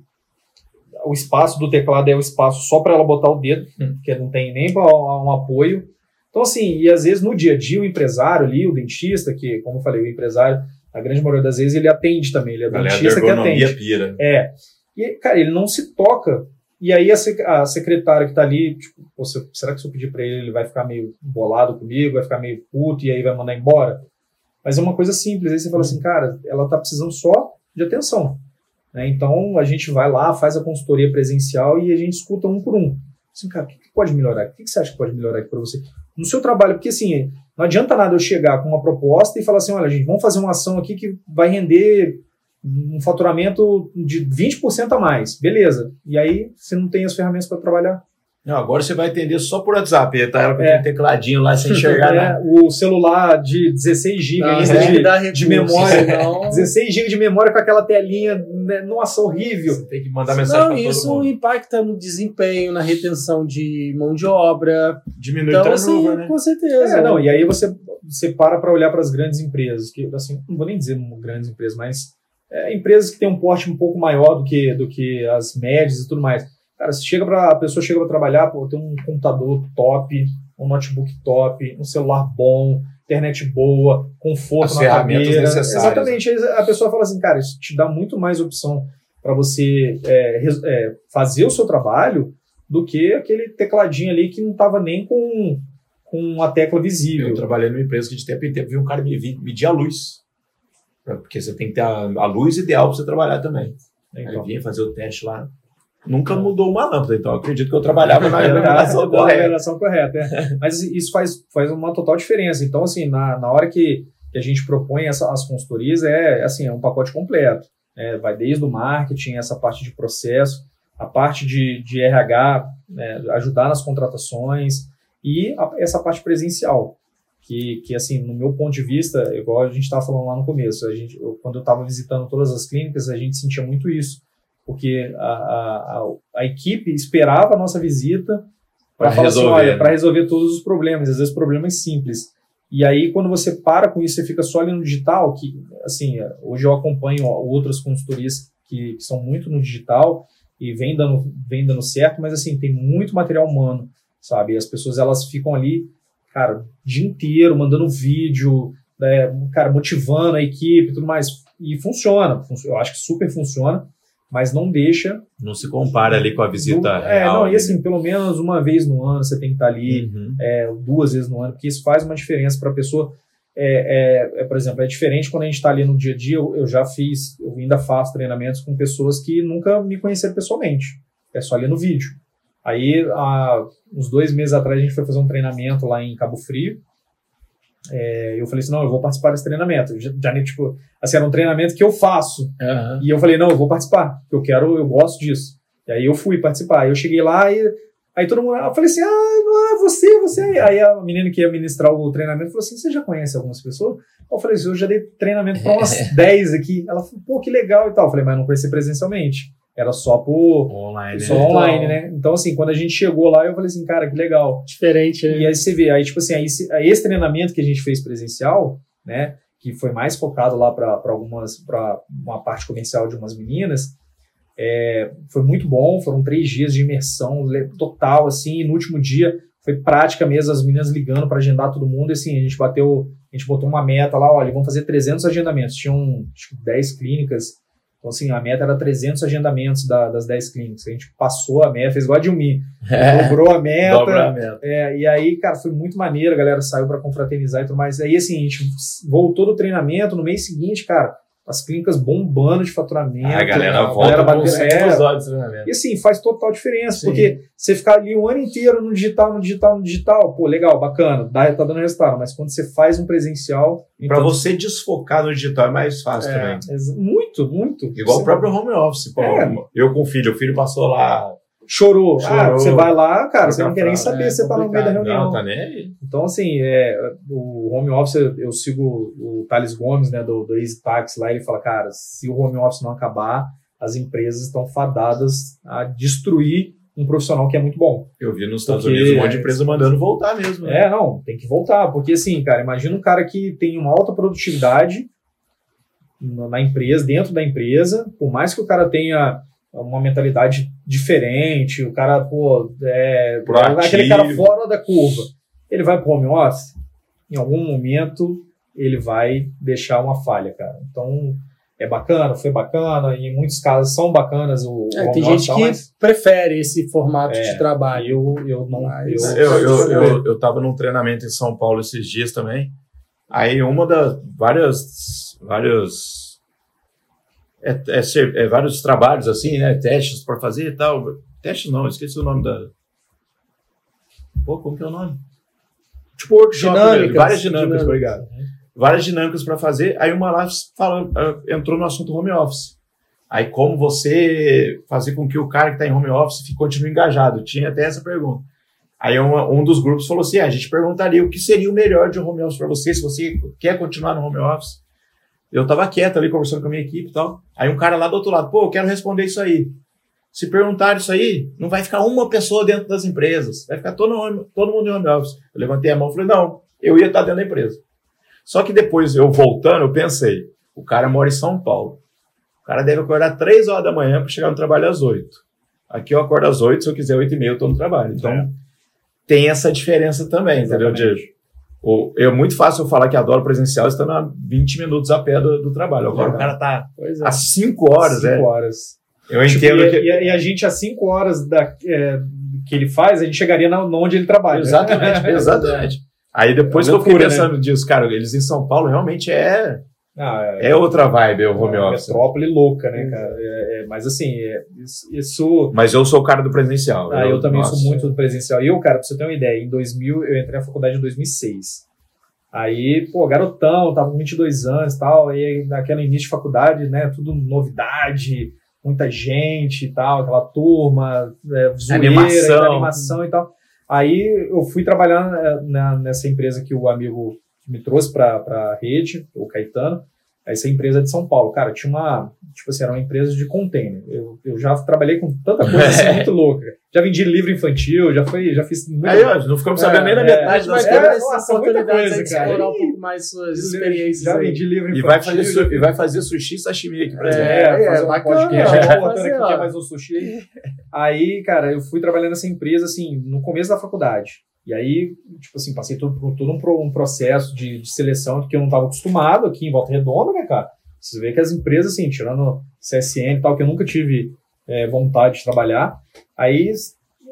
O espaço do teclado é o espaço só para ela botar o dedo, hum. que não tem nem um apoio. Então, assim, e às vezes no dia a dia o empresário ali, o dentista, que, como eu falei, o empresário, a grande maioria das vezes ele atende também, ele é dentista que atende. Pira. É. E, cara, ele não se toca. E aí a, a secretária que está ali, tipo, será que se eu pedir para ele, ele vai ficar meio bolado comigo, vai ficar meio puto e aí vai mandar embora? Mas é uma coisa simples. Aí você fala assim, cara, ela está precisando só de atenção. Né? Então a gente vai lá, faz a consultoria presencial e a gente escuta um por um. Assim, cara, o que, pode melhorar? O que, você acha que pode melhorar aqui para você? No seu trabalho, porque assim, não adianta nada eu chegar com uma proposta e falar assim: olha, gente, vamos fazer uma ação aqui que vai render um faturamento de 20% a mais. Beleza. E aí você não tem as ferramentas para trabalhar. Não, agora você vai atender só por WhatsApp. Tá ela com é. tecladinho lá sem enxergar é. O celular de 16 GB de, de, memória. Não. 16 GB de memória com aquela telinha. Né? Nossa, horrível. Você tem que mandar mensagem Não, isso impacta no desempenho, na retenção de mão de obra. Diminui então, assim, né? Com certeza. É, não, e aí você, você para para olhar para as grandes empresas, que assim, não vou nem dizer grandes empresas, mas é, empresas que têm um porte um pouco maior do que, do que as médias e tudo mais Cara, se chega para a pessoa chega para trabalhar, pô, tem um computador top, um notebook top, um celular bom, internet boa, conforto As na ferramentas cadeira. necessárias. Exatamente. A pessoa fala assim, cara, isso te dá muito mais opção para você é, é, fazer o seu trabalho do que aquele tecladinho ali que não estava nem com, com a tecla visível. Eu trabalhei numa empresa que de tempo em tempo vi um cara medir a luz. Porque você tem que ter a, a luz ideal para você trabalhar também. Então. Aí vinha fazer o teste lá. Nunca mudou uma lâmpada, então acredito que eu trabalhava na iluminação correta. correta é. Mas isso faz, faz uma total diferença. Então, assim, na, na hora que, que a gente propõe essa, as consultorias, é assim, é um pacote completo. É, vai desde o marketing, essa parte de processo, a parte de, de RH, né, ajudar nas contratações e a, essa parte presencial. Que, que, assim, no meu ponto de vista, igual a gente estava falando lá no começo, a gente, eu, quando eu estava visitando todas as clínicas, a gente sentia muito isso porque a, a, a equipe esperava a nossa visita para assim, resolver, assim, para resolver todos os problemas, às vezes problemas simples. E aí, quando você para com isso, você fica só ali no digital, que, assim, hoje eu acompanho outras consultorias que, que são muito no digital e vem dando, vem dando certo, mas, assim, tem muito material humano, sabe? E as pessoas, elas ficam ali, cara, o dia inteiro, mandando vídeo, né, cara, motivando a equipe e tudo mais. E funciona, eu acho que super funciona mas não deixa. Não se compara ali com a visita do, É, real, não, e assim, pelo menos uma vez no ano você tem que estar ali, uhum. é, duas vezes no ano, porque isso faz uma diferença para a pessoa. É, é, é, por exemplo, é diferente quando a gente está ali no dia a dia. Eu, eu, já fiz, eu ainda faço treinamentos com pessoas que nunca me conheceram pessoalmente. É só ali no vídeo. Aí, há uns dois meses atrás, a gente foi fazer um treinamento lá em Cabo Frio. É, eu falei assim, não, eu vou participar desse treinamento. Já, já tipo, assim, era um treinamento que eu faço. Uhum. E eu falei, não, eu vou participar, porque eu quero, eu gosto disso. E aí eu fui participar. Eu cheguei lá e aí todo mundo, eu falei assim, ah, é você, você. Aí a menina que ia ministrar o treinamento falou assim, você já conhece algumas pessoas? Eu falei assim, eu já dei treinamento para umas 10 aqui. Ela falou, pô, que legal e tal. Eu falei, mas não conheci presencialmente. Era só por online, só né? online, né? Então, assim, quando a gente chegou lá, eu falei assim, cara, que legal. Diferente, né? E aí você vê, aí, tipo assim, aí, esse treinamento que a gente fez presencial, né? Que foi mais focado lá para algumas, para uma parte comercial de umas meninas, é, foi muito bom. Foram três dias de imersão total, assim. E no último dia foi prática mesmo, as meninas ligando para agendar todo mundo. E assim, a gente bateu, a gente botou uma meta lá, olha, vamos fazer 300 agendamentos. Tinham acho, 10 clínicas então, assim, a meta era 300 agendamentos da, das 10 clínicas. A gente passou a meta, fez igual a Dilmi. É, dobrou a meta. Dobrou a meta. É, e aí, cara, foi muito maneiro. A galera saiu para confraternizar e tudo mais. Aí, assim, a gente voltou do treinamento. No mês seguinte, cara, as clínicas bombando de faturamento. a galera a volta galera batendo, é, E assim, faz total diferença, Sim. porque você ficar ali o ano inteiro no digital, no digital, no digital, pô, legal, bacana, dá, tá dando resultado, mas quando você faz um presencial... Então... Para você desfocar no digital é mais fácil é, também. Muito, muito. Igual Sim. o próprio home office. Pô, é. Eu com o filho, o filho passou lá Chorou. Chorou. Ah, você vai lá, cara, você não quer nem saber, é, você tá no meio da reunião. Não, tá nem aí. Então, assim, é, o home office, eu sigo o Thales Gomes, né, do, do Easy Tax lá, ele fala, cara, se o home office não acabar, as empresas estão fadadas a destruir um profissional que é muito bom. Eu vi nos Estados porque, Unidos um monte de empresa mandando voltar mesmo. Né? É, não, tem que voltar, porque assim, cara, imagina um cara que tem uma alta produtividade na empresa, dentro da empresa, por mais que o cara tenha uma mentalidade diferente, o cara, pô, é, é aquele cara fora da curva. Ele vai pro home office, em algum momento ele vai deixar uma falha, cara. Então, é bacana, foi bacana, e em muitos casos são bacanas o, é, Tem gente que mas... prefere esse formato é, de trabalho. Eu, eu não. eu, eu, eu, eu, eu tava num treinamento em São Paulo esses dias também. Aí uma das várias, várias é, é, é, vários trabalhos assim, né? Testes para fazer e tal. Testes não, esqueci o nome da. Pô, como que é o nome? Tipo workshop, dinâmicas, várias dinâmicas, dinâmicas. obrigado. Várias dinâmicas para fazer. Aí uma lá fala, ah, entrou no assunto home office. Aí como você fazer com que o cara que está em home office continue engajado? Tinha até essa pergunta. Aí uma, um dos grupos falou assim: ah, a gente perguntaria o que seria o melhor de home office para você, se você quer continuar no home office. Eu tava quieto ali conversando com a minha equipe e tal. Aí um cara lá do outro lado, pô, eu quero responder isso aí. Se perguntar isso aí, não vai ficar uma pessoa dentro das empresas. Vai ficar todo, todo mundo em home office. Eu levantei a mão e falei, não, eu ia estar dentro da empresa. Só que depois, eu voltando, eu pensei, o cara mora em São Paulo. O cara deve acordar 3 horas da manhã para chegar no trabalho às 8. Aqui eu acordo às 8, se eu quiser 8 e meia eu estou no trabalho. Então, é. tem essa diferença também, Exatamente. entendeu, Diego? É muito fácil eu falar que adoro presencial estando a 20 minutos a pé do, do trabalho. Agora o cara tá é. a 5 horas, 5 é. horas. Eu tipo, entendo e, que. E a, gente, às 5 horas da, é, que ele faz, a gente chegaria na, onde ele trabalha. Exatamente, exatamente. Aí depois é que eu fiquei né? pensando né? disso, cara, eles em São Paulo realmente é. Ah, é, é, outra vibe o home é office. Metrópole louca, né, cara? É, é, mas assim, isso. Mas eu sou o cara do presencial. Ah, eu, eu também nossa. sou muito do presencial. E eu, cara, pra você ter uma ideia, em 2000, eu entrei na faculdade em 2006. Aí, pô, garotão, tava com 22 anos e tal, e naquela início de faculdade, né, tudo novidade, muita gente e tal, aquela turma, é, zoeira, animação. animação e tal. Aí eu fui trabalhar é, na, nessa empresa que o amigo me trouxe para a rede, o Caetano, essa empresa de São Paulo. Cara, tinha uma, tipo assim, era uma empresa de container. Eu, eu já trabalhei com tanta coisa assim, muito louca. Já vendi livro infantil, já foi, já fiz muito. Aí, ó, não ficamos sabendo é, nem da metade das coisas. É, nossa, muita coisa, cara. explorar um pouco mais suas experiências. Já vendi livro infantil. E vai fazer, e vai fazer sushi sashimi aqui pra gente. É, é, fazer um bacana. podcast. É, aqui quer mais um sushi. Aí, cara, eu fui trabalhando nessa empresa, assim, no começo da faculdade. E aí, tipo assim, passei todo, todo um, um processo de, de, seleção que eu não estava acostumado aqui em Volta Redonda, né, cara? Você vê que as empresas, assim, tirando CSN e tal, que eu nunca tive é, vontade de trabalhar, aí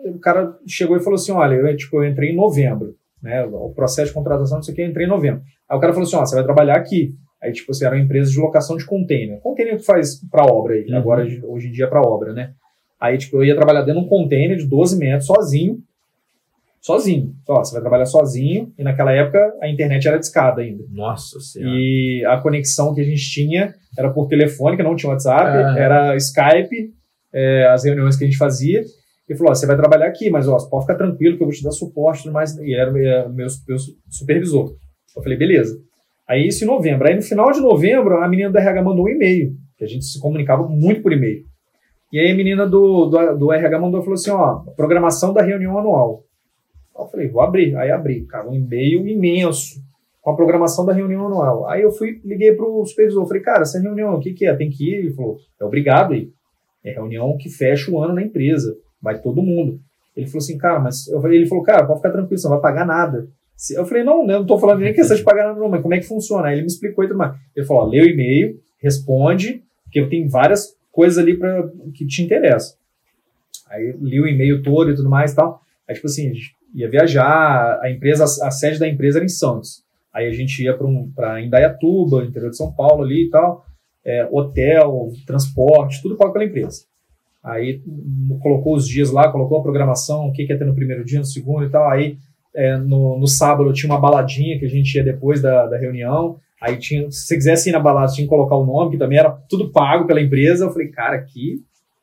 o cara chegou e falou assim, olha, eu, tipo, eu entrei em novembro, né, o processo de contratação, não sei o que, eu entrei em novembro. Aí o cara falou assim, ó, você vai trabalhar aqui. Aí, tipo, você era uma empresa de locação de container. Container que faz para obra aí, uhum. agora, hoje em dia, é para obra, né? Aí, tipo, eu ia trabalhar dentro de um container de 12 metros, sozinho, sozinho. Só, você vai trabalhar sozinho, e naquela época a internet era discada ainda. Nossa Senhora. E a conexão que a gente tinha era por telefone, que não tinha WhatsApp, era Skype, é, as reuniões que a gente fazia. Ele falou: ó, você vai trabalhar aqui, mas ó, pode ficar tranquilo que eu vou te dar suporte e mais. E era, era meu, meu supervisor. Eu falei: beleza. Aí isso em novembro. Aí no final de novembro, a menina da RH mandou um e-mail, que a gente se comunicava muito por e-mail. E aí a menina do, do, do RH mandou falou assim: ó, programação da reunião anual. Eu falei, vou abrir. Aí abri, cara, um e-mail imenso com a programação da reunião anual. Aí eu fui, liguei pro supervisor, falei, cara, essa reunião, o que que é? Tem que ir? Ele falou, é obrigado aí. É reunião que fecha o ano na empresa, vai todo mundo. Ele falou assim, cara, mas eu falei, ele falou, cara, pode ficar tranquilo, você não vai pagar nada. Eu falei, não, eu não tô falando nem questão de pagar nada, não, mas como é que funciona? Aí ele me explicou e tudo mais. Ele falou, lê o e-mail, responde, porque tem várias coisas ali para que te interessam. Aí li o e-mail todo e tudo mais e tal. Aí, tipo assim, ia viajar, a empresa, a sede da empresa era em Santos. Aí a gente ia para um, Indaiatuba, interior de São Paulo ali e tal. é, hotel, transporte, tudo pago pela empresa. Aí colocou os dias lá, colocou a programação, o que, que ia ter no primeiro dia, no segundo e tal. Aí é, no, no sábado tinha uma baladinha que a gente ia depois da, da reunião. Aí tinha, se você quisesse ir na balada, tinha que colocar o nome, que também era tudo pago pela empresa. Eu falei, cara, que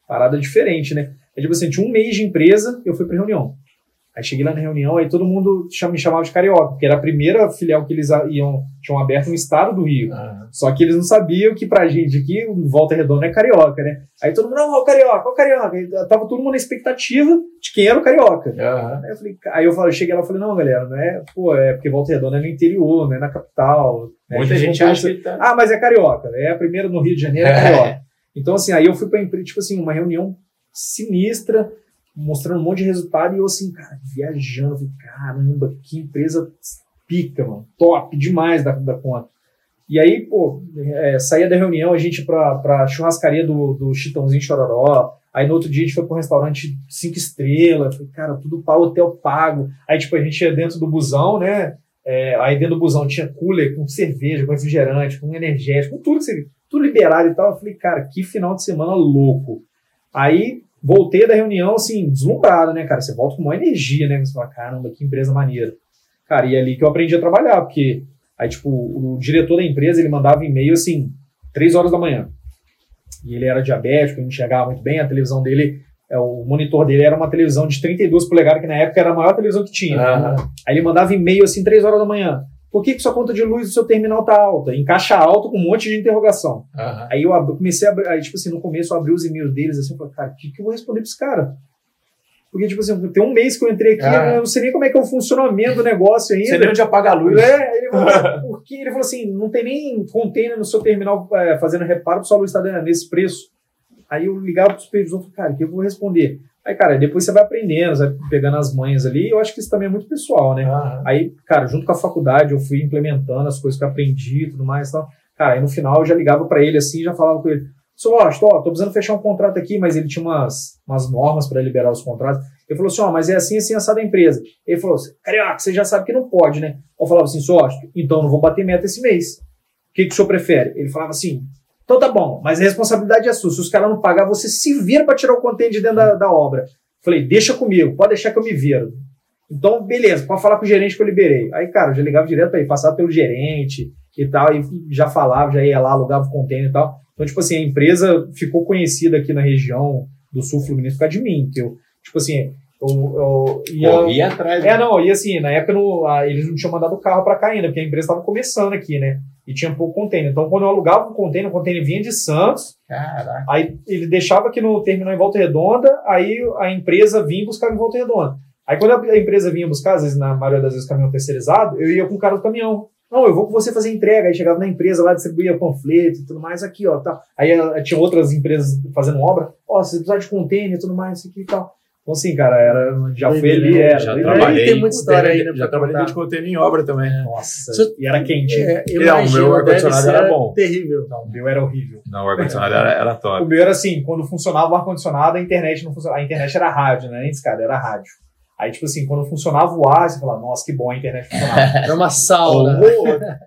parada diferente, né? É tipo assim, tinha um mês de empresa, eu fui pra reunião. Aí cheguei lá na reunião, aí todo mundo me chamava de carioca, porque era a primeira filial que eles iam, tinham aberto no estado do Rio. Só que eles não sabiam que pra gente aqui, Volta Redonda é carioca, né? Aí todo mundo, não, o carioca, o carioca. Aí tava todo mundo na expectativa de quem era o carioca. Aí eu falei, aí eu, falei, eu cheguei lá e falei, não, galera, não é, pô, é porque Volta Redonda é no interior, não é na capital. Né? Muita gente, gente acha que tá... Ah, mas é carioca, é a primeira no Rio de Janeiro, é, carioca. Então, assim, aí eu fui pra, tipo assim, uma reunião sinistra, mostrando um monte de resultado e eu assim, cara, viajando, falei, caramba, que empresa pica, mano, top demais da, da conta. E aí, pô, é, saía da reunião, a gente pra, pra churrascaria do, do Chitãozinho Chororó, aí no outro dia a gente foi pro restaurante cinco estrelas, falei, cara, tudo para hotel pago. Aí, tipo, a gente ia dentro do busão, né, é, aí dentro do busão tinha cooler com cerveja, com refrigerante, com energético, com tudo, tudo liberado e tal. Eu falei, cara, que final de semana louco. Aí voltei da reunião, assim, deslumbrado, né, cara? Você volta com uma energia, né? Você fala, caramba, que empresa maneira. Cara, e é ali que eu aprendi a trabalhar, porque aí, tipo, o diretor da empresa, ele mandava e-mail, assim, três horas da manhã. E ele era diabético, não enxergava muito bem, a televisão dele, é, o monitor dele era uma televisão de 32 polegadas, que na época era a maior televisão que tinha. Né? Aí ele mandava e-mail, assim, três horas da manhã. Por que, que sua conta de luz do seu terminal tá alta? Em caixa alta com um monte de interrogação. Uhum. Aí eu comecei a abrir, aí, tipo assim, no começo eu abri os e-mails deles assim, eu falei, cara, o que, que eu vou responder pra esse cara? Porque, tipo assim, tem um mês que eu entrei aqui, ah. eu não sei nem como é que é o funcionamento do negócio ainda. Você nem onde apaga a luz. É, ele falou, por que? Ele falou assim, não tem nem container no seu terminal é, fazendo reparo, sua luz está nesse preço. Aí eu ligava para os e falei, cara, o que eu vou responder? Aí, cara, depois você vai aprendendo, vai pegando as manhas ali. Eu acho que isso também é muito pessoal, né? Ah. Aí, cara, junto com a faculdade, eu fui implementando as coisas que eu aprendi e tudo mais. Então, cara, aí no final eu já ligava para ele assim, já falava com ele: Sou Washington, ó, tô precisando fechar um contrato aqui, mas ele tinha umas, umas normas para liberar os contratos. Ele falou assim: Ó, mas é assim, assim, assado a empresa. Ele falou assim: Carioca, você já sabe que não pode, né? Eu falava assim: Sou Washington, então não vou bater meta esse mês. O que, que o senhor prefere? Ele falava assim: então tá bom, mas a responsabilidade é sua. Se os caras não pagar, você se vira para tirar o contêiner de dentro da, da, obra. Falei, deixa comigo, pode deixar que eu me viro. Então, beleza, pode falar com o gerente que eu liberei. Aí, cara, eu já ligava direto para ele, passava pelo gerente e tal, e já falava, já ia lá, alugava o contêiner e tal. Então, tipo assim, a empresa ficou conhecida aqui na região do sul fluminense por causa de mim, que eu, tipo assim, eu, eu ia, atrás. É, né? não, e assim, na época no, eles não tinham mandado o carro para cá ainda, porque a empresa estava começando aqui, né? E tinha pouco container. Então, quando eu alugava um container, o container vinha de Santos. Caraca. Aí ele deixava aqui no terminal em Volta Redonda, aí a empresa vinha buscar em Volta Redonda. Aí quando a empresa vinha buscar, às vezes, na maioria das vezes, caminhão terceirizado, eu ia com o cara do caminhão. Não, eu vou com você fazer entrega. Aí chegava na empresa lá, distribuía panfleto e tudo mais, aqui, ó, tá. Aí tinha outras empresas fazendo obra, ó, se você precisar de container e tudo mais, isso aqui e tal. Então, assim, cara, era, já foi ali, era. Já trabalhei, tem muita história aí, né? Já trabalhei de container em obra também. Nossa, e era quente. É, não, o meu ar-condicionado era bom. Terrível. Não, o meu era horrível. Não, o ar-condicionado era, era top. O meu era assim, quando funcionava o ar-condicionado, a internet não funcionava. A internet era rádio, né? Antes, cara, era rádio. Aí, tipo assim, quando funcionava o ar, você falava, nossa, que bom a internet funcionava. Era uma sauna.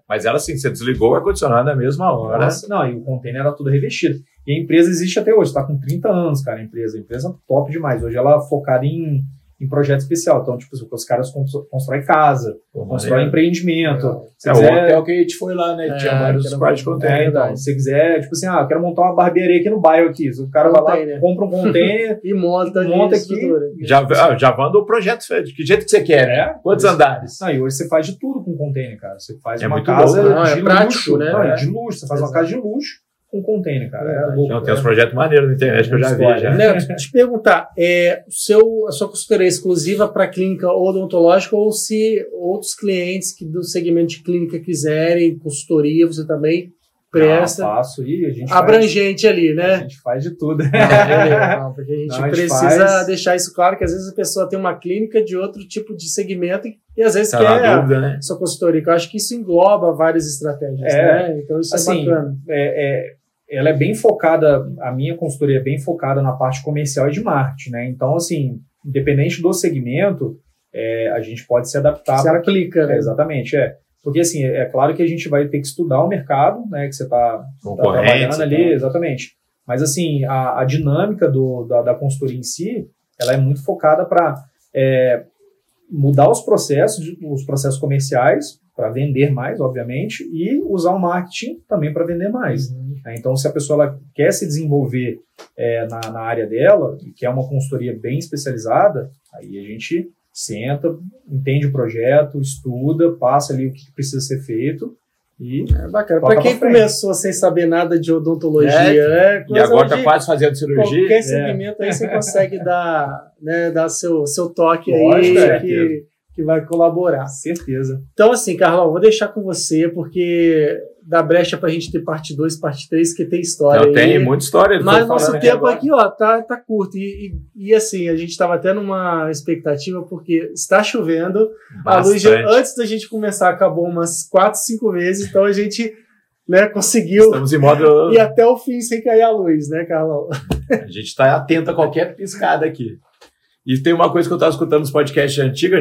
Mas era assim, você desligou o ar-condicionado na mesma hora. Nossa, não, e o container era tudo revestido. E a empresa existe até hoje, está com 30 anos, cara, a empresa. A empresa top demais. Hoje ela é focada em em projeto especial. Então, tipo, os caras constroem casa, Pô, constroem empreendimento. É, se é quiser... o hotel que a gente foi lá, né? É, Tinha vários quartos de container. É, então, se você quiser, tipo assim, ah, eu quero montar uma barbearia aqui no bairro aqui. O cara vai lá, compra um container e monta, monta aqui. Já, ah, já manda o projeto, de que jeito que você quer, né? Quantos andares? Aí hoje você faz de tudo com container, cara. Você faz é uma casa louco, de, é prático, luxo, né? Não, é de luxo. Você faz uma casa de luxo com container, cara. É, louco, Não, tem uns projetos maneiros na internet que eu já vi. Já. Neto, te perguntar, é, seu, a sua consultoria é exclusiva para clínica odontológica ou se outros clientes que do segmento de clínica quiserem consultoria, você também presta? Não, faço e a gente abrangente faz, ali, né? A gente faz de tudo. Não, não, porque a gente não, precisa a gente deixar isso claro que às vezes a pessoa tem uma clínica de outro tipo de segmento e, e às vezes tá quer dúvida, né? sua consultoria. Eu acho que isso engloba várias estratégias, é, né? Então isso é assim, é bacana. É, é ela é bem focada, a minha consultoria é bem focada na parte comercial e de marketing, né? Então, assim, independente do segmento, é, a gente pode se adaptar. Se aplica, né? É, exatamente, é. Porque, assim, é claro que a gente vai ter que estudar o mercado, né, que você está tá trabalhando ali, tá. exatamente. Mas, assim, a, a dinâmica do, da, da, consultoria em si, ela é muito focada para é, mudar os processos, os processos comerciais, para vender mais, obviamente, e usar o marketing também para vender mais. Uhum. Né? Então, se a pessoa ela quer se desenvolver é, na, na área dela, e quer uma consultoria bem especializada, aí a gente senta, entende o projeto, estuda, passa ali o que precisa ser feito e é bacana. Para quem começou sem saber nada de odontologia, é, né? E agora está quase fazendo cirurgia. Qualquer é. segmento aí você consegue dar, né, dar seu, seu toque Lógico, aí. É, que, que vai colaborar. Certeza. Então, assim, Carlão, vou deixar com você, porque dá brecha pra gente ter parte 2, parte 3, que tem história. Não, tem muita história. Mas nosso tempo aqui, ó, tá, tá curto. E, e, e, assim, a gente tava até numa expectativa, porque está chovendo. Bastante. A luz, antes da gente começar, acabou umas 4, 5 vezes, então a gente né, conseguiu Estamos em modo... ir até o fim sem cair a luz, né, Carlão? A gente está atento a qualquer piscada aqui. E tem uma coisa que eu estava escutando nos podcasts antigos,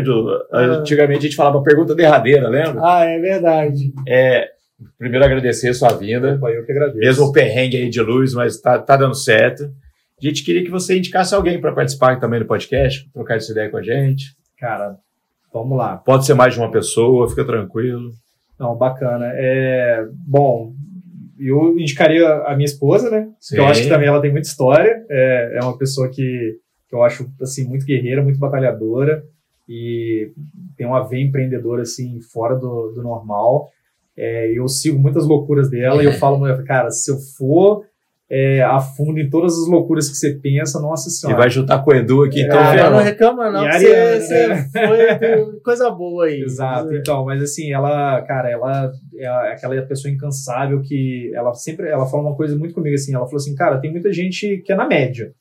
ah. antigamente a gente falava pergunta derradeira, lembra? Ah, é verdade. É, primeiro agradecer a sua vinda. Opa, eu que agradeço. Mesmo o perrengue aí de luz, mas tá, tá dando certo. A gente queria que você indicasse alguém para participar também do podcast, trocar essa ideia com a gente. Cara, vamos lá. Pode ser mais de uma pessoa, fica tranquilo. Não, bacana. É, bom, eu indicaria a minha esposa, né? Sim. eu acho que também ela tem muita história. É, é uma pessoa que que eu acho assim muito guerreira, muito batalhadora e tem uma veia empreendedora assim fora do, do normal. É, eu sigo muitas loucuras dela e eu falo, cara, se eu for é, a fundo em todas as loucuras que você pensa, nossa senhora. E vai juntar com o Edu aqui, então. Ah, não reclama, não, você, Ariana, você foi coisa boa aí. Exato, então, mas assim, ela, cara, ela é aquela pessoa incansável que ela sempre, ela fala uma coisa muito comigo assim, ela falou assim, cara, tem muita gente que é na média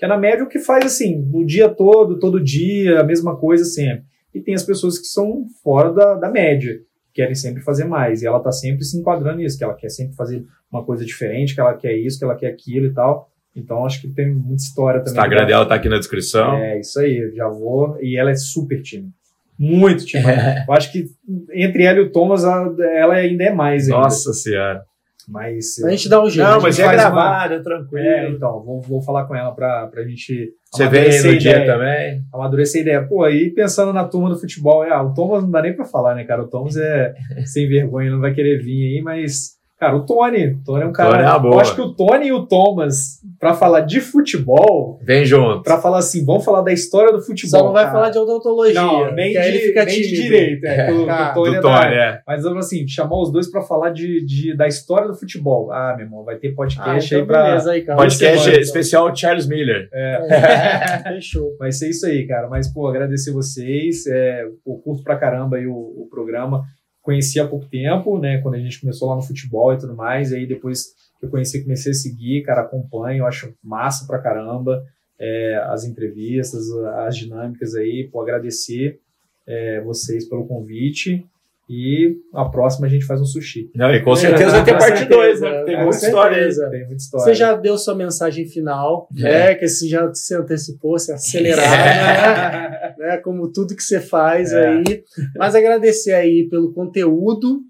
que é na média o que faz assim, o dia todo, todo dia, a mesma coisa sempre. E tem as pessoas que são fora da, da média, querem sempre fazer mais, e ela está sempre se enquadrando nisso, que ela quer sempre fazer uma coisa diferente, que ela quer isso, que ela quer aquilo e tal. Então acho que tem muita história também. O Instagram dela tá aqui na descrição. É, isso aí, já vou. E ela é super tímida. Muito tímida. É. Eu acho que entre ela e o Thomas, ela ainda é mais. Ainda. Nossa Senhora. Mas. A gente dá um jeito. Não, mas é gravado, uma... tranquilo. É, então, vou, vou falar com ela pra, pra gente. Você vem no dia também? Amadurecer a ideia. Pô, aí pensando na turma do futebol, é, ah, o Thomas não dá nem pra falar, né, cara? O Thomas é sem vergonha, não vai querer vir aí, mas Cara, o Tony. O Tony é um cara. Tony é boa. Eu acho que o Tony e o Thomas, para falar de futebol. Vem junto. Pra falar assim, vamos falar da história do futebol. Só não vai cara. falar de odontologia. Não, nem, de, nem de direito. É, o, ah, Tony, é, Tony é. Mas vamos assim, chamar os dois para falar de, de, da história do futebol. Ah, meu irmão, vai ter podcast ah, então aí pra. Beleza aí, cara. Podcast semana, especial então. Charles Miller. É. Fechou. Vai ser isso aí, cara. Mas, pô, agradecer vocês. É, pô, curto pra caramba aí o, o programa conheci há pouco tempo, né? Quando a gente começou lá no futebol e tudo mais, e aí depois que eu conheci, comecei a seguir, cara, acompanho, acho massa pra caramba é, as entrevistas, as dinâmicas aí, pô, agradecer é, vocês pelo convite e a próxima a gente faz um sushi. Não, e com certeza vai ter parte 2, né? Tem muita história, tem muita história. Você já deu sua mensagem final, é. né? Que você já se antecipou, se acelerar, é. né? né? Como tudo que você faz é. aí. Mas agradecer aí pelo conteúdo.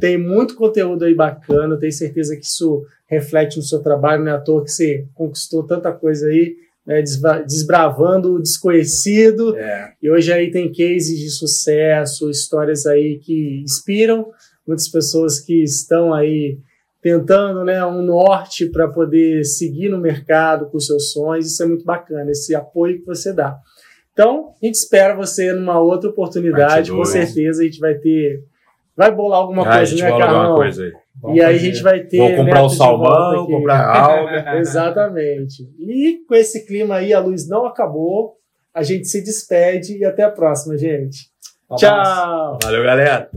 Tem muito conteúdo aí bacana, tenho certeza que isso reflete no seu trabalho, não é à toa que você conquistou tanta coisa aí né, desbravando o desconhecido. É. E hoje aí tem cases de sucesso, histórias aí que inspiram muitas pessoas que estão aí tentando né, um norte para poder seguir no mercado com seus sonhos. Isso é muito bacana, esse apoio que você dá. Então, a gente espera você numa outra oportunidade, com certeza a gente vai ter. Vai bolar alguma ah, coisa, né, Carlão? Coisa aí. E aí a gente vai ter. Vou comprar o salmão, comprar alga. Exatamente. E com esse clima aí, a luz não acabou. A gente se despede e até a próxima, gente. Um Tchau. Valeu, galera.